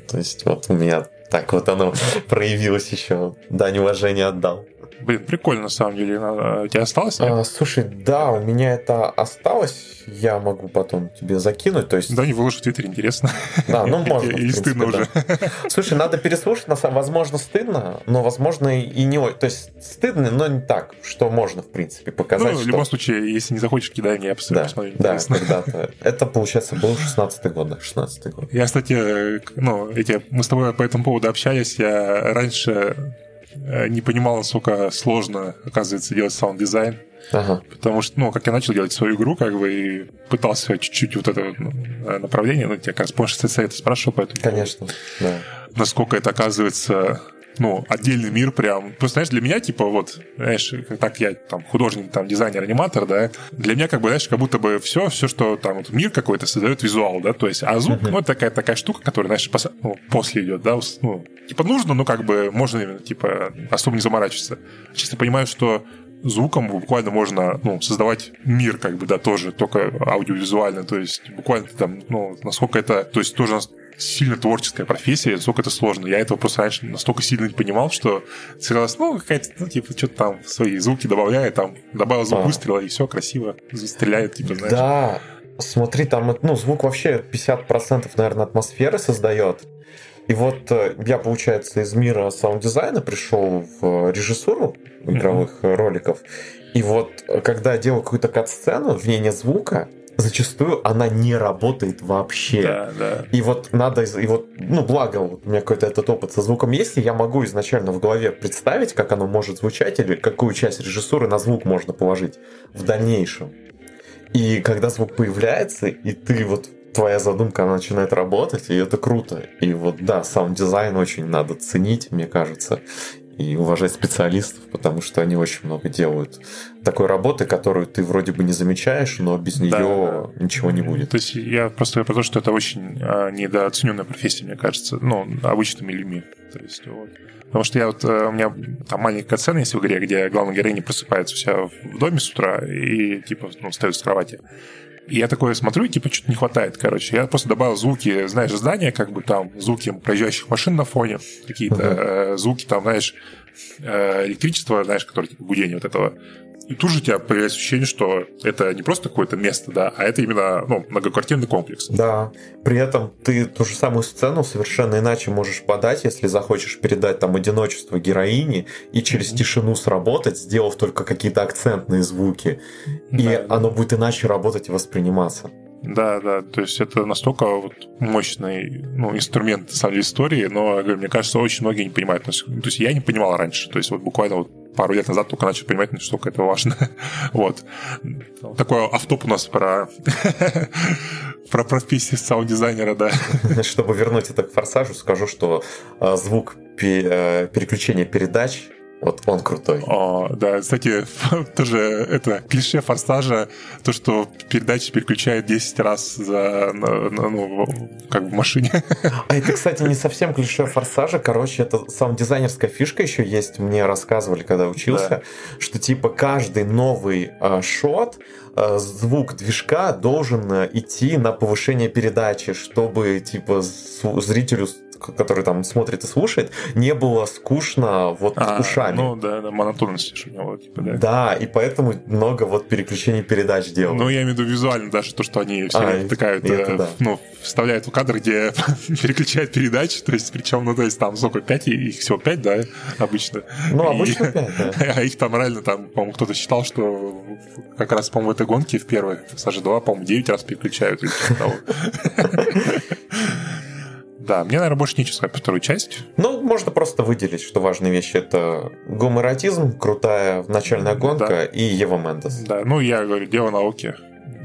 То есть вот у меня так вот оно проявилось еще. Дань уважения отдал. Блин, прикольно, на самом деле. У тебя осталось? А, слушай, да, у меня это осталось. Я могу потом тебе закинуть. То есть... Да, не выложу в Твиттере, интересно. Да, ну можно. Или стыдно уже. Слушай, надо переслушать. На самом Возможно, стыдно, но, возможно, и не... То есть, стыдно, но не так, что можно, в принципе, показать. Ну, в любом случае, если не захочешь, кидай мне, я посмотрю. Да, когда-то. Это, получается, был 16-й год, да, 16 год. Я, кстати, ну, эти, мы с тобой по этому поводу общались. Я раньше Э, не понимал, насколько сложно, оказывается, делать саунд-дизайн. Ага. Потому что, ну, как я начал делать свою игру, как бы, и пытался чуть-чуть вот это ну, направление, ну, я как раз помнишь, ты совета спрашивал, поэтому... Конечно, да. Насколько это оказывается ну, отдельный мир прям. Просто, знаешь, для меня, типа, вот, знаешь, так я там художник, там, дизайнер, аниматор, да, для меня, как бы, знаешь, как будто бы все, все, что там, вот, мир какой-то создает визуал, да, то есть, а звук, ну, такая, такая штука, которая, знаешь, пос, ну, после идет, да, ну, типа, нужно, но как бы можно, типа, особо не заморачиваться. Чисто понимаю, что звуком буквально можно ну, создавать мир, как бы, да, тоже, только аудиовизуально, то есть буквально там, ну, насколько это, то есть тоже сильно творческая профессия, насколько это сложно. Я этого просто раньше настолько сильно не понимал, что казалось, ну, какая-то, ну, типа, что-то там свои звуки добавляет, там, добавил звук а. выстрела, и все красиво стреляет, типа, знаешь. Да, смотри, там, ну, звук вообще 50%, наверное, атмосферы создает. И вот э, я, получается, из мира саунд-дизайна пришел в режиссуру игровых mm-hmm. роликов. И вот э, когда я делаю какую-то кат-сцену, в ней нет звука, зачастую она не работает вообще. Да, да. И вот надо, и вот, ну, благо, вот у меня какой-то этот опыт со звуком есть, и я могу изначально в голове представить, как оно может звучать, или какую часть режиссуры на звук можно положить в дальнейшем. И когда звук появляется, и ты вот твоя задумка, она начинает работать, и это круто. И вот, да, саунд-дизайн очень надо ценить, мне кажется. И уважать специалистов, потому что они очень много делают такой работы, которую ты вроде бы не замечаешь, но без нее да, ничего не будет. То есть я просто про то, что это очень а, недооцененная профессия, мне кажется, ну, обычными людьми. То есть, вот. Потому что я вот, э, у меня там маленькая сцена есть в игре, где главная героиня просыпается у себя в доме с утра и, типа, ну, встает с кровати. И я такое смотрю, и типа что-то не хватает, короче. Я просто добавил звуки, знаешь, здания, как бы там звуки проезжающих машин на фоне, какие-то uh-huh. звуки там, знаешь, э, электричество, знаешь, которое типа гудение вот этого. И тут же у тебя появляется ощущение, что это не просто какое-то место, да, а это именно ну, многоквартирный комплекс. Да. При этом ты ту же самую сцену совершенно иначе можешь подать, если захочешь передать там одиночество героини и через mm-hmm. тишину сработать, сделав только какие-то акцентные звуки. И да, оно будет иначе работать и восприниматься. Да, да, то есть это настолько вот мощный ну, инструмент, на самом деле, истории, но, говорю, мне кажется, очень многие не понимают. То есть я не понимал раньше, то есть вот буквально вот пару лет назад только начал понимать, насколько это важно. вот. Такой автоп у нас про про профессию саунд-дизайнера, да. Чтобы вернуть это к форсажу, скажу, что а, звук э, переключения передач вот он крутой. О, да, кстати, тоже это клише форсажа, то, что передачи переключает 10 раз за, ну, как в машине. А это, кстати, не совсем клише форсажа. Короче, это сам дизайнерская фишка еще есть. Мне рассказывали, когда учился, да. что типа каждый новый э, шот э, звук движка должен э, идти на повышение передачи, чтобы типа зрителю который там смотрит и слушает, не было скучно вот а, ушами. Ну да, да монотонность у него, типа, да. Да, и поэтому много вот переключений передач делают. Ну, я имею в виду визуально даже то, что они все а, втыкают, это, да. ну, вставляют в кадр, где переключают передачи, то есть, причем, ну, то есть, там сколько, 5, их всего 5, да, обычно. Ну, обычно и, 5, да. А их там реально, там, по-моему, кто-то считал, что как раз, по-моему, в этой гонке в первой, Сажа 2, по-моему, 9 раз переключают. Да, мне, наверное, больше сказать про вторую часть. Ну, можно просто выделить, что важные вещи. Это гуморотизм, крутая начальная гонка да. и Ева Мендес. Да, ну, я говорю, дело науки.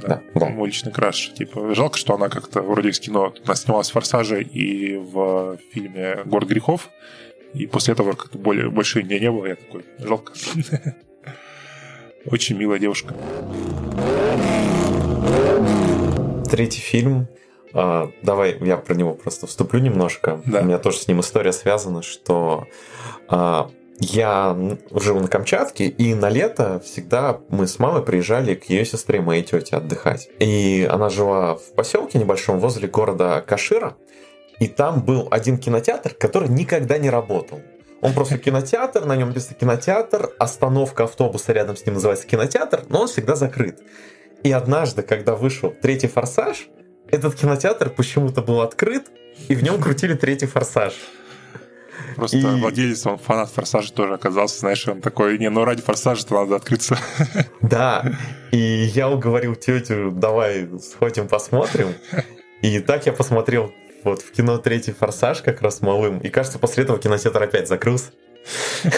Да, да. Мой личный краш. Типа, жалко, что она как-то вроде из кино она снималась в «Форсаже» и в фильме «Город грехов». И после этого как-то более, больше не, не было. Я такой, жалко. Очень милая девушка. Третий фильм а, давай я про него просто вступлю немножко. Да. У меня тоже с ним история связана, что а, я жил на Камчатке, и на лето всегда мы с мамой приезжали к ее сестре, моей тете, отдыхать. И она жила в поселке небольшом возле города Кашира, и там был один кинотеатр, который никогда не работал. Он просто кинотеатр, на нем написано кинотеатр, остановка автобуса рядом с ним называется кинотеатр, но он всегда закрыт. И однажды, когда вышел третий форсаж, этот кинотеатр почему-то был открыт, и в нем крутили третий форсаж. Просто и... владелец, он фанат форсажа тоже оказался, знаешь, он такой, не, ну ради форсажа-то надо открыться. Да, и я уговорил тетю, давай сходим посмотрим. И так я посмотрел вот в кино «Третий форсаж» как раз малым, и кажется, после этого кинотеатр опять закрылся.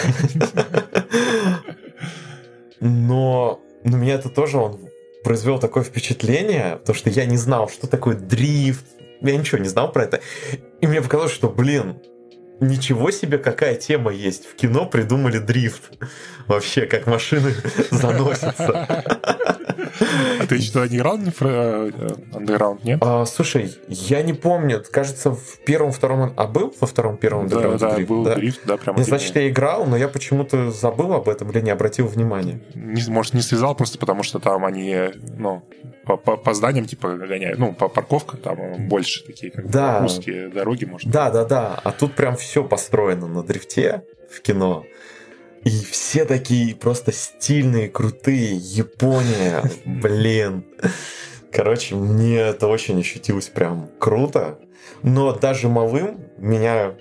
Но, но меня это тоже он произвел такое впечатление, то что я не знал, что такое дрифт, я ничего не знал про это. И мне показалось, что, блин, ничего себе, какая тема есть. В кино придумали дрифт. Вообще, как машины заносятся. Ты что, не играл в Underground, нет? А, слушай, я не помню. Кажется, в первом, втором... А был во втором, первом Underground да, да, дрифт? был да? дрифт, да, прям. Значит, я играл, но я почему-то забыл об этом или не обратил внимания. Не, может, не связал просто потому, что там они, ну, по, по, по зданиям, типа, гоняют. Ну, по парковкам там больше такие, как да. узкие дороги, может. Да, да, да. А тут прям все построено на дрифте в кино. И все такие просто стильные, крутые. Япония, блин. Короче, мне это очень ощутилось прям круто. Но даже малым меня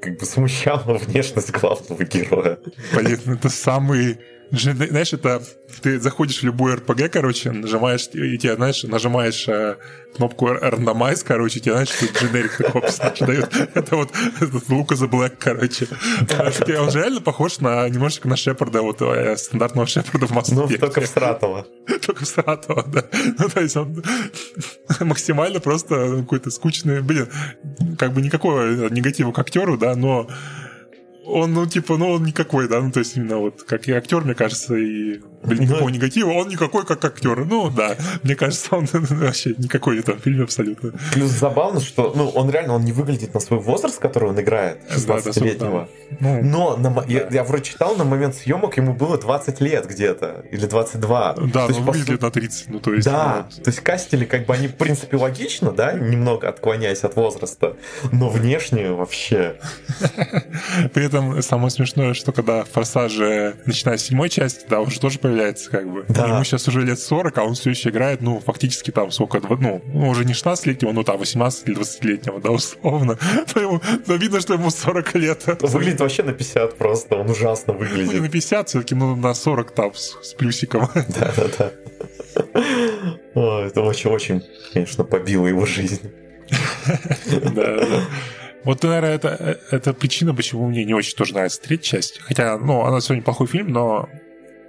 как бы смущала внешность главного героя. Блин, это самый знаешь, это ты заходишь в любой RPG, короче, нажимаешь, и тебе, знаешь, нажимаешь э, кнопку рандомайз, короче, тебе, знаешь, тут дженерик такой дает. Это вот этот Лука за Блэк, короче. Он же реально похож на немножечко на Шепарда, вот э, стандартного Шепарда в Mass Ну, только в Стратова. Только в Стратова, да. Ну, то есть он максимально просто какой-то скучный, блин, как бы никакого негатива к актеру, да, но он, ну, типа, ну, он никакой, да, ну, то есть именно вот, как и актер, мне кажется, и без никакого негатива, он никакой, как актер. Ну, да, мне кажется, он вообще никакой в этом фильме абсолютно. Плюс забавно, что, ну, он реально, он не выглядит на свой возраст, который он играет, 16-летнего. Ну, Но на, я, я вроде читал, на момент съемок ему было 20 лет где-то, или 22. Да, то ну, выглядит на 30, ну, то есть... Да, ну, то есть кастили, как бы, они, в принципе, логично, да, немного отклоняясь от возраста, но внешне вообще... При этом самое смешное, что когда «Форсажи», начиная с седьмой части, да, уже тоже появляется, как бы. Да. Ему сейчас уже лет 40, а он все еще играет, ну, фактически там сколько, ну, ну уже не 16-летнего, ну, там, 18 или 20-летнего, да, условно. Но, ему, но видно, что ему 40 лет. Выглядит вообще на 50 просто, он ужасно выглядит. Ну, не на 50, все-таки, ну, на 40 там с, с плюсиком. Да-да-да. Это очень-очень, конечно, побило его жизнь. Да, да. Вот, наверное, это, это причина, почему мне не очень тоже нравится третья часть. Хотя, ну, она сегодня плохой фильм, но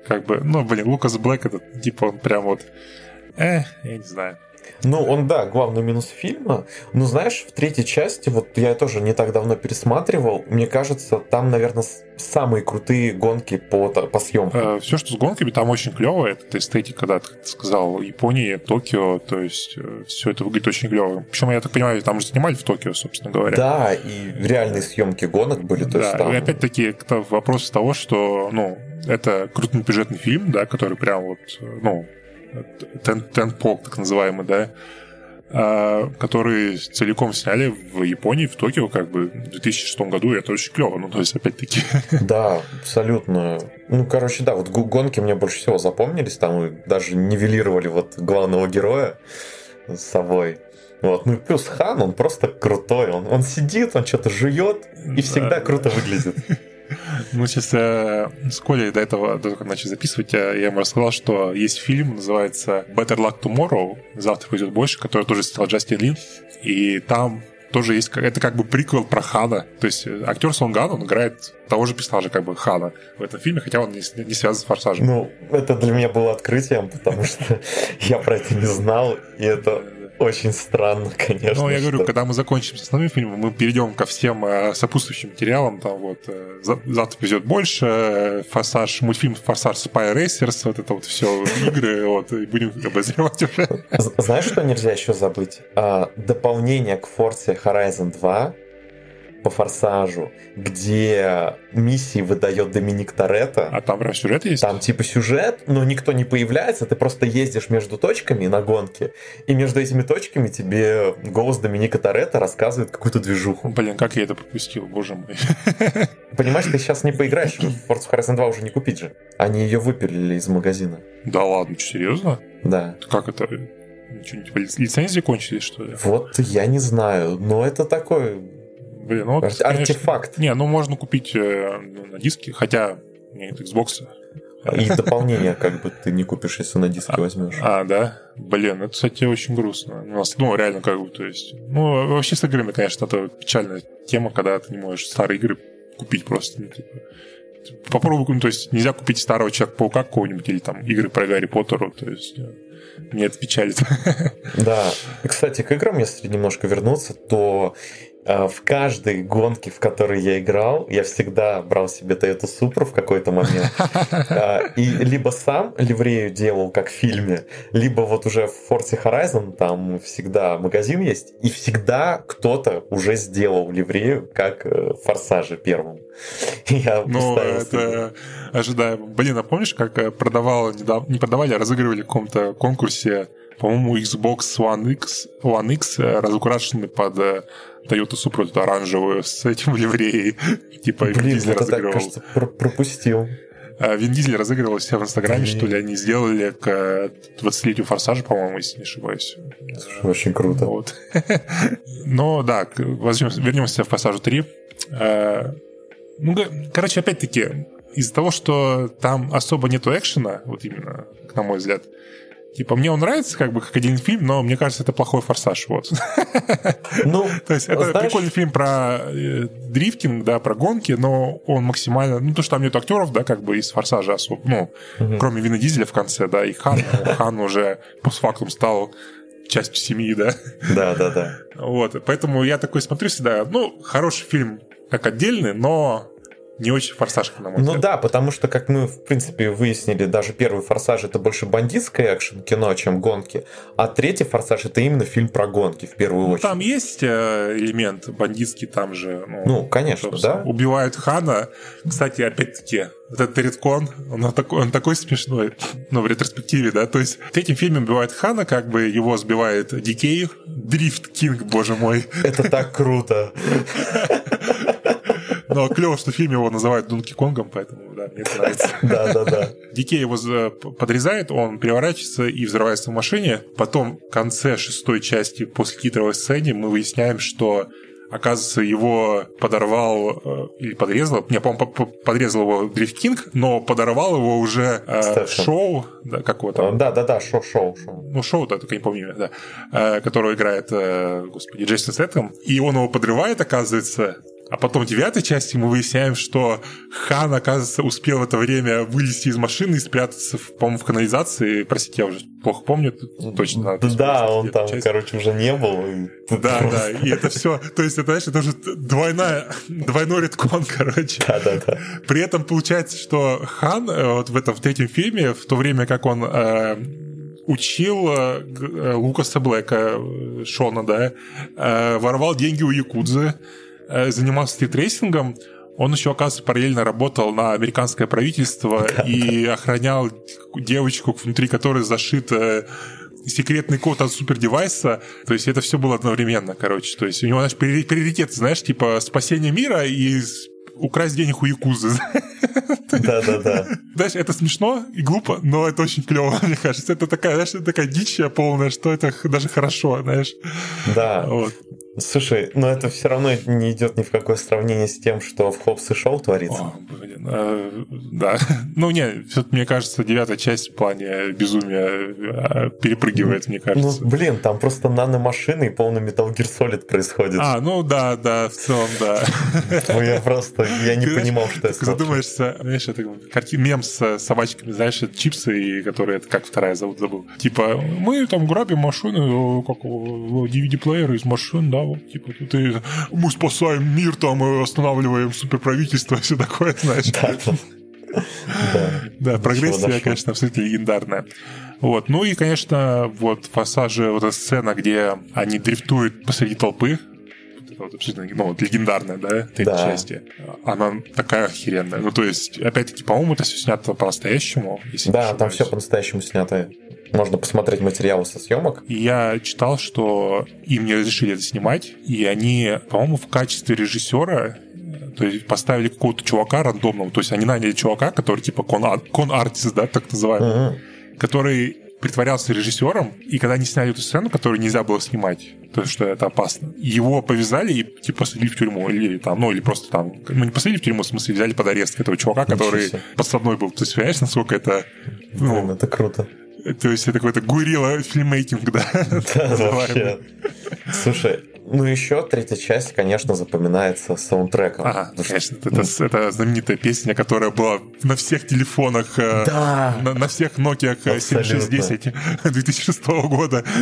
как бы, ну, блин, Лукас Блэк, это, типа, он прям вот, э, я не знаю. Ну, он, да, главный минус фильма. Но, знаешь, в третьей части, вот я тоже не так давно пересматривал, мне кажется, там, наверное, самые крутые гонки по, по съемкам. Э, все, что с гонками, там очень клево. Это эстетика, да, ты сказал, Япония, Токио, то есть э, все это выглядит очень клево. Причем, я так понимаю, там же снимали в Токио, собственно говоря. Да, и реальные съемки гонок были. То да, есть, там... и опять-таки вопрос того, что, ну, это крупнобюджетный фильм, да, который прям вот, ну, тенпок, так называемый, да, а, который целиком сняли в Японии, в Токио, как бы в 2006 году, и это очень клево, ну, то есть, опять-таки... Да, абсолютно. Ну, короче, да, вот гонки мне больше всего запомнились, там даже нивелировали вот главного героя с собой. Вот. Ну и плюс Хан, он просто крутой. Он, он сидит, он что-то жует и всегда да. круто выглядит. Ну, сейчас я с Колей до этого, до того, как начали записывать, я, я ему рассказал, что есть фильм, называется Better Luck Tomorrow, завтра пойдет больше, который тоже снял Джастин Лин, и там тоже есть, это как бы приквел про Хана. То есть э, актер Сонган, он играет того же персонажа, как бы Хана в этом фильме, хотя он не, не связан с Форсажем. Ну, это для меня было открытием, потому что я про это не знал, и это очень странно, конечно. Ну, я говорю, когда мы закончим с основным фильмом, мы перейдем ко всем э, сопутствующим материалам. Там вот э, завтра придет больше, э, Форсаж, мультфильм Форсаж Spy Racers, вот это вот все игры, вот, и будем обозревать уже. Знаешь, что нельзя еще забыть? А, дополнение к Forza Horizon 2 по форсажу, где миссии выдает Доминик Торетто. А там прям сюжет есть? Там типа сюжет, но никто не появляется, ты просто ездишь между точками на гонке, и между этими точками тебе голос Доминика Торетто рассказывает какую-то движуху. Блин, как я это пропустил, боже мой. Понимаешь, ты сейчас не поиграешь, в Forza Horizon 2 уже не купить же. Они ее выпилили из магазина. Да ладно, что, серьезно? Да. Как это? Ничего, типа лицензии кончились, что ли? Вот я не знаю, но это такой Блин, ну, вот, Артефакт. Конечно, не, ну можно купить э, на диске, хотя нет Xbox. И дополнение как бы ты не купишь, если на диске а, возьмешь. А, да? Блин, это, кстати, очень грустно. У нас, ну, реально, как бы, то есть... Ну, вообще с играми, конечно, это печальная тема, когда ты не можешь старые игры купить просто. Ну, типа, попробуй, ну, то есть нельзя купить старого Человека-паука какого-нибудь или там игры про Гарри Поттеру, то есть мне это печалит. Да. Кстати, к играм, если немножко вернуться, то в каждой гонке, в которой я играл, я всегда брал себе Toyota Supra в какой-то момент. А, и либо сам ливрею делал, как в фильме, либо вот уже в Forza Horizon там всегда магазин есть, и всегда кто-то уже сделал ливрею, как э, в Форсаже первом. Я ну, это ожидаемо. Блин, а помнишь, как э, продавал, не продавали, а разыгрывали в каком-то конкурсе по-моему, Xbox One X, One X э, разукрашенный под Toyota Supra вот оранжевую с этим ливреей. типа Блин, Вин Дизель разыгрывал. кажется, пропустил. А, Вин Дизель разыгрывал себя в Инстаграме, что ли, они сделали к 20-летию Форсажа, по-моему, если не ошибаюсь. Очень круто. Вот. Но да, вернемся в Форсажу 3. А, ну, короче, опять-таки, из-за того, что там особо нету экшена, вот именно, на мой взгляд, Типа, мне он нравится, как бы, как один фильм, но мне кажется, это плохой форсаж, вот. Ну, То есть, это знаешь... прикольный фильм про э, дрифтинг, да, про гонки, но он максимально... Ну, то, что там нет актеров, да, как бы из форсажа особо, ну, угу. кроме Вина Дизеля в конце, да, и Хан, Хан уже постфактум стал частью семьи, да. Да, да, да. Вот, поэтому я такой смотрю всегда, ну, хороший фильм как отдельный, но не очень форсажка, на мой Ну взгляд. да, потому что, как мы, в принципе, выяснили, даже первый «Форсаж» — это больше бандитское экшн-кино, чем гонки, а третий «Форсаж» — это именно фильм про гонки, в первую Ну, очередь. там есть э, элемент бандитский, там же. Ну, Ну, конечно, да. Убивают Хана. Кстати, опять-таки, вот этот редкон, он такой, он такой смешной, ну, в ретроспективе, да. То есть в третьем фильме убивают Хана, как бы его сбивает Дикей, Дрифт Кинг, боже мой. Это так круто. Но клево, что в фильме его называют Дунки Конгом, поэтому, да, мне это нравится. Да-да-да. Дикей его за- подрезает, он переворачивается и взрывается в машине. Потом в конце шестой части, после титровой сцены, мы выясняем, что Оказывается, его подорвал э, или подрезал. Не, по-моему, по- по- подрезал его Дрифт Кинг, но подорвал его уже э, шоу, да, как его там, Да-да-да, шоу-шоу. шоу. ну, шоу, да, только не помню, да, э, которого играет, э, господи, Джейсон Сеттем, и он его подрывает, оказывается, а потом в девятой части мы выясняем, что Хан, оказывается, успел в это время вылезти из машины и спрятаться, по-моему, в канализации. Простите, я уже плохо помню, точно надо Да, он там, часть. короче, уже не был. и Да, да, и это все, то есть, это, знаешь, это уже двойная, двойной редкон, короче. Да-да-да. При этом получается, что Хан э, вот в этом в третьем фильме, в то время как он э, учил э, э, Лукаса Блэка, э, Шона, да, э, воровал деньги у Якудзы, занимался стритрейсингом, он еще, оказывается, параллельно работал на американское правительство и охранял девочку, внутри которой зашит э, секретный код от супердевайса. То есть это все было одновременно, короче. То есть у него, знаешь, приори- приоритет, знаешь, типа спасение мира и украсть денег у Якудзы. Да-да-да. Знаешь, это смешно и глупо, но это очень клево, мне кажется. Это такая, знаешь, такая дичь полная, что это даже хорошо, знаешь. Да. Вот. Слушай, но это все равно не идет ни в какое сравнение с тем, что в Хопс и Шоу творится. О, блин, э, да. Ну, не, мне кажется, девятая часть в плане безумия э, перепрыгивает, мне Ну, кажется. блин, там просто наномашины и полный Metal Gear Solid происходит. А, ну да, да, в целом, да. Ну, я просто, я не понимал, что смотрю. задумаешься, знаешь, это картин, мем с собачками, знаешь, это чипсы, которые, это как вторая зовут, забыл. Типа, мы там грабим машины, э, как DVD-плееры из машин, да, вот, типа, тут и мы спасаем мир, там, и останавливаем суперправительство, все такое, знаешь. Да, да. Прогрессия, конечно, абсолютно легендарная. Вот. Ну и, конечно, вот в «Форсаже» вот эта сцена, где они дрифтуют посреди толпы, вот абсолютно ну, вот легендарная, да, третьей Да. части, она такая охеренная. Ну, то есть, опять-таки, по-моему, это все снято по-настоящему. если Да, там все по-настоящему снято. Можно посмотреть материалы со съемок. Я читал, что им не разрешили это снимать, и они, по-моему, в качестве режиссера э, то есть поставили какого-то чувака рандомного, то есть они наняли чувака, который типа кон- кон-артист, да, так называемый, Мгм. который притворялся режиссером, и когда они сняли эту сцену, которую нельзя было снимать, то есть что это опасно, его повязали и типа посадили в тюрьму, или там, ну или просто там, ну не посадили в тюрьму, в смысле взяли под арест этого чувака, который себе. подставной был. То есть, понимаешь, насколько это, Блин, ну, это круто. То есть это какой-то гурила фильмейкинг, да, Да, вообще. Слушай, ну еще третья часть, конечно, запоминается саундтреком. Ага, что- конечно, это, это знаменитая песня, которая была на всех телефонах, э, Да. на, на всех Nokia Абсолютно. 7610 2006 года.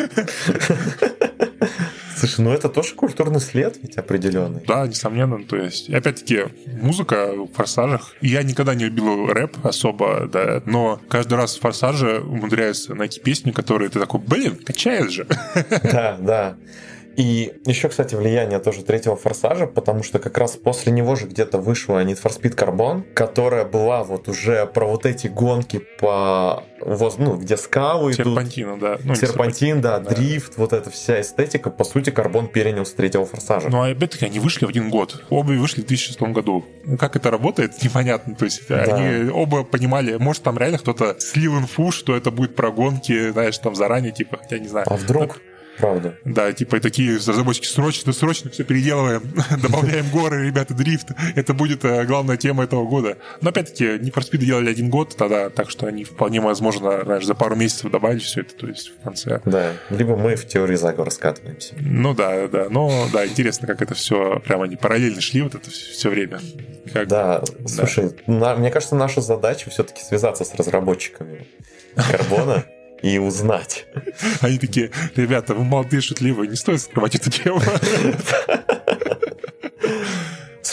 Слушай, ну это тоже культурный след ведь определенный. Да, несомненно. То есть, опять-таки, музыка в «Форсажах». Я никогда не любил рэп особо, да, но каждый раз в «Форсаже» умудряются найти песни, которые ты такой, блин, качает же. Да, да. И еще, кстати, влияние тоже третьего форсажа, потому что как раз после него же где-то вышла Need for Speed Carbon, которая была вот уже про вот эти гонки по воз- ну, где скалы идут. Серпантина, да. Ну, Серпантин, да, да. дрифт, вот эта вся эстетика, по сути, Карбон перенял с третьего форсажа. Ну, а опять-таки, они вышли в один год. Оба вышли в 2006 году. Ну, Как это работает, непонятно. То есть, они оба понимали, может, там реально кто-то слил инфу, что это будет про гонки, знаешь, там заранее, типа, хотя не знаю. А вдруг? Правда. Да, типа и такие разработчики срочно, срочно все переделываем, добавляем горы, ребята, дрифт. Это будет э, главная тема этого года. Но опять-таки, не for Speed делали один год тогда, так что они вполне возможно, знаешь, за пару месяцев добавили все это, то есть в конце. Да. Либо мы в теории заговора скатываемся. Ну да, да, но да, интересно, как это все прямо они параллельно шли вот это все время. Как- Да, слушай, на- мне кажется, наша задача все-таки связаться с разработчиками Карбона и узнать. Они такие, ребята, вы молодые, шутливые, не стоит скрывать эту тему.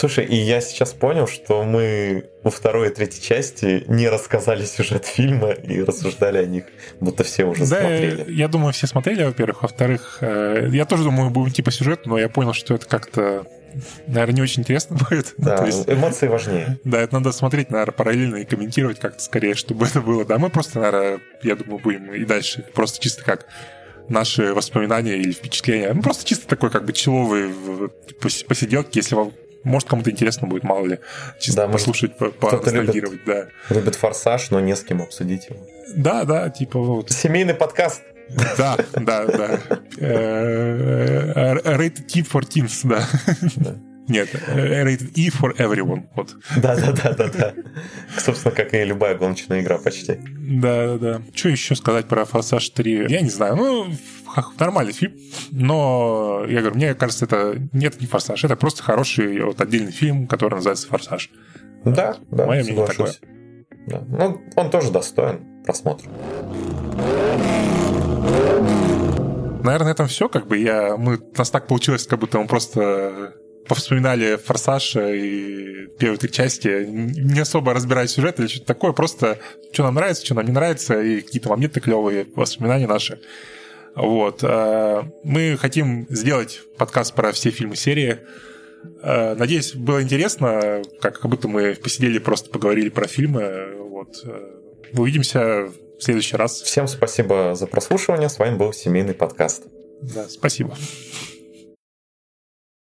Слушай, и я сейчас понял, что мы во второй и третьей части не рассказали сюжет фильма и рассуждали о них, будто все уже да, смотрели. Я думаю, все смотрели, во-первых. Во-вторых, э, я тоже думаю, будем типа сюжет, но я понял, что это как-то наверное, не очень интересно будет. Да, ну, есть, эмоции важнее. Да, это надо смотреть, наверное, параллельно и комментировать как-то скорее, чтобы это было. Да, мы просто, наверное, я думаю, будем и дальше просто чисто как наши воспоминания или впечатления. Ну, просто чисто такой как бы человый посиделки, если вам может, кому-то интересно будет, мало ли, чисто да, послушать, по поностальгировать, да. Любит форсаж, но не с кем обсудить его. Да, да, типа вот. Семейный подкаст. Да, да, да. Э, rated T for Teens, да. Нет, rated E for everyone. Вот. Да, да, да, да, да. Собственно, как и любая гоночная игра почти. Да, да, да. Что еще сказать про Форсаж 3? Я не знаю. Ну, нормальный фильм, но я говорю, мне кажется, это нет не Форсаж, это просто хороший вот отдельный фильм, который называется Форсаж. Да, да. Мое мнение такое. Да. Ну, он тоже достоин просмотра. Наверное, на этом все. Как бы я, мы, у нас так получилось, как будто мы просто повспоминали «Форсаж» и первые три части, не особо разбирая сюжет или что-то такое, просто что нам нравится, что нам не нравится, и какие-то моменты клевые, воспоминания наши. Вот. Э, мы хотим сделать подкаст про все фильмы серии. Э, надеюсь, было интересно, как, как будто мы посидели, просто поговорили про фильмы. Вот. Э, увидимся в следующий раз. Всем спасибо за прослушивание. С вами был семейный подкаст. Да, спасибо.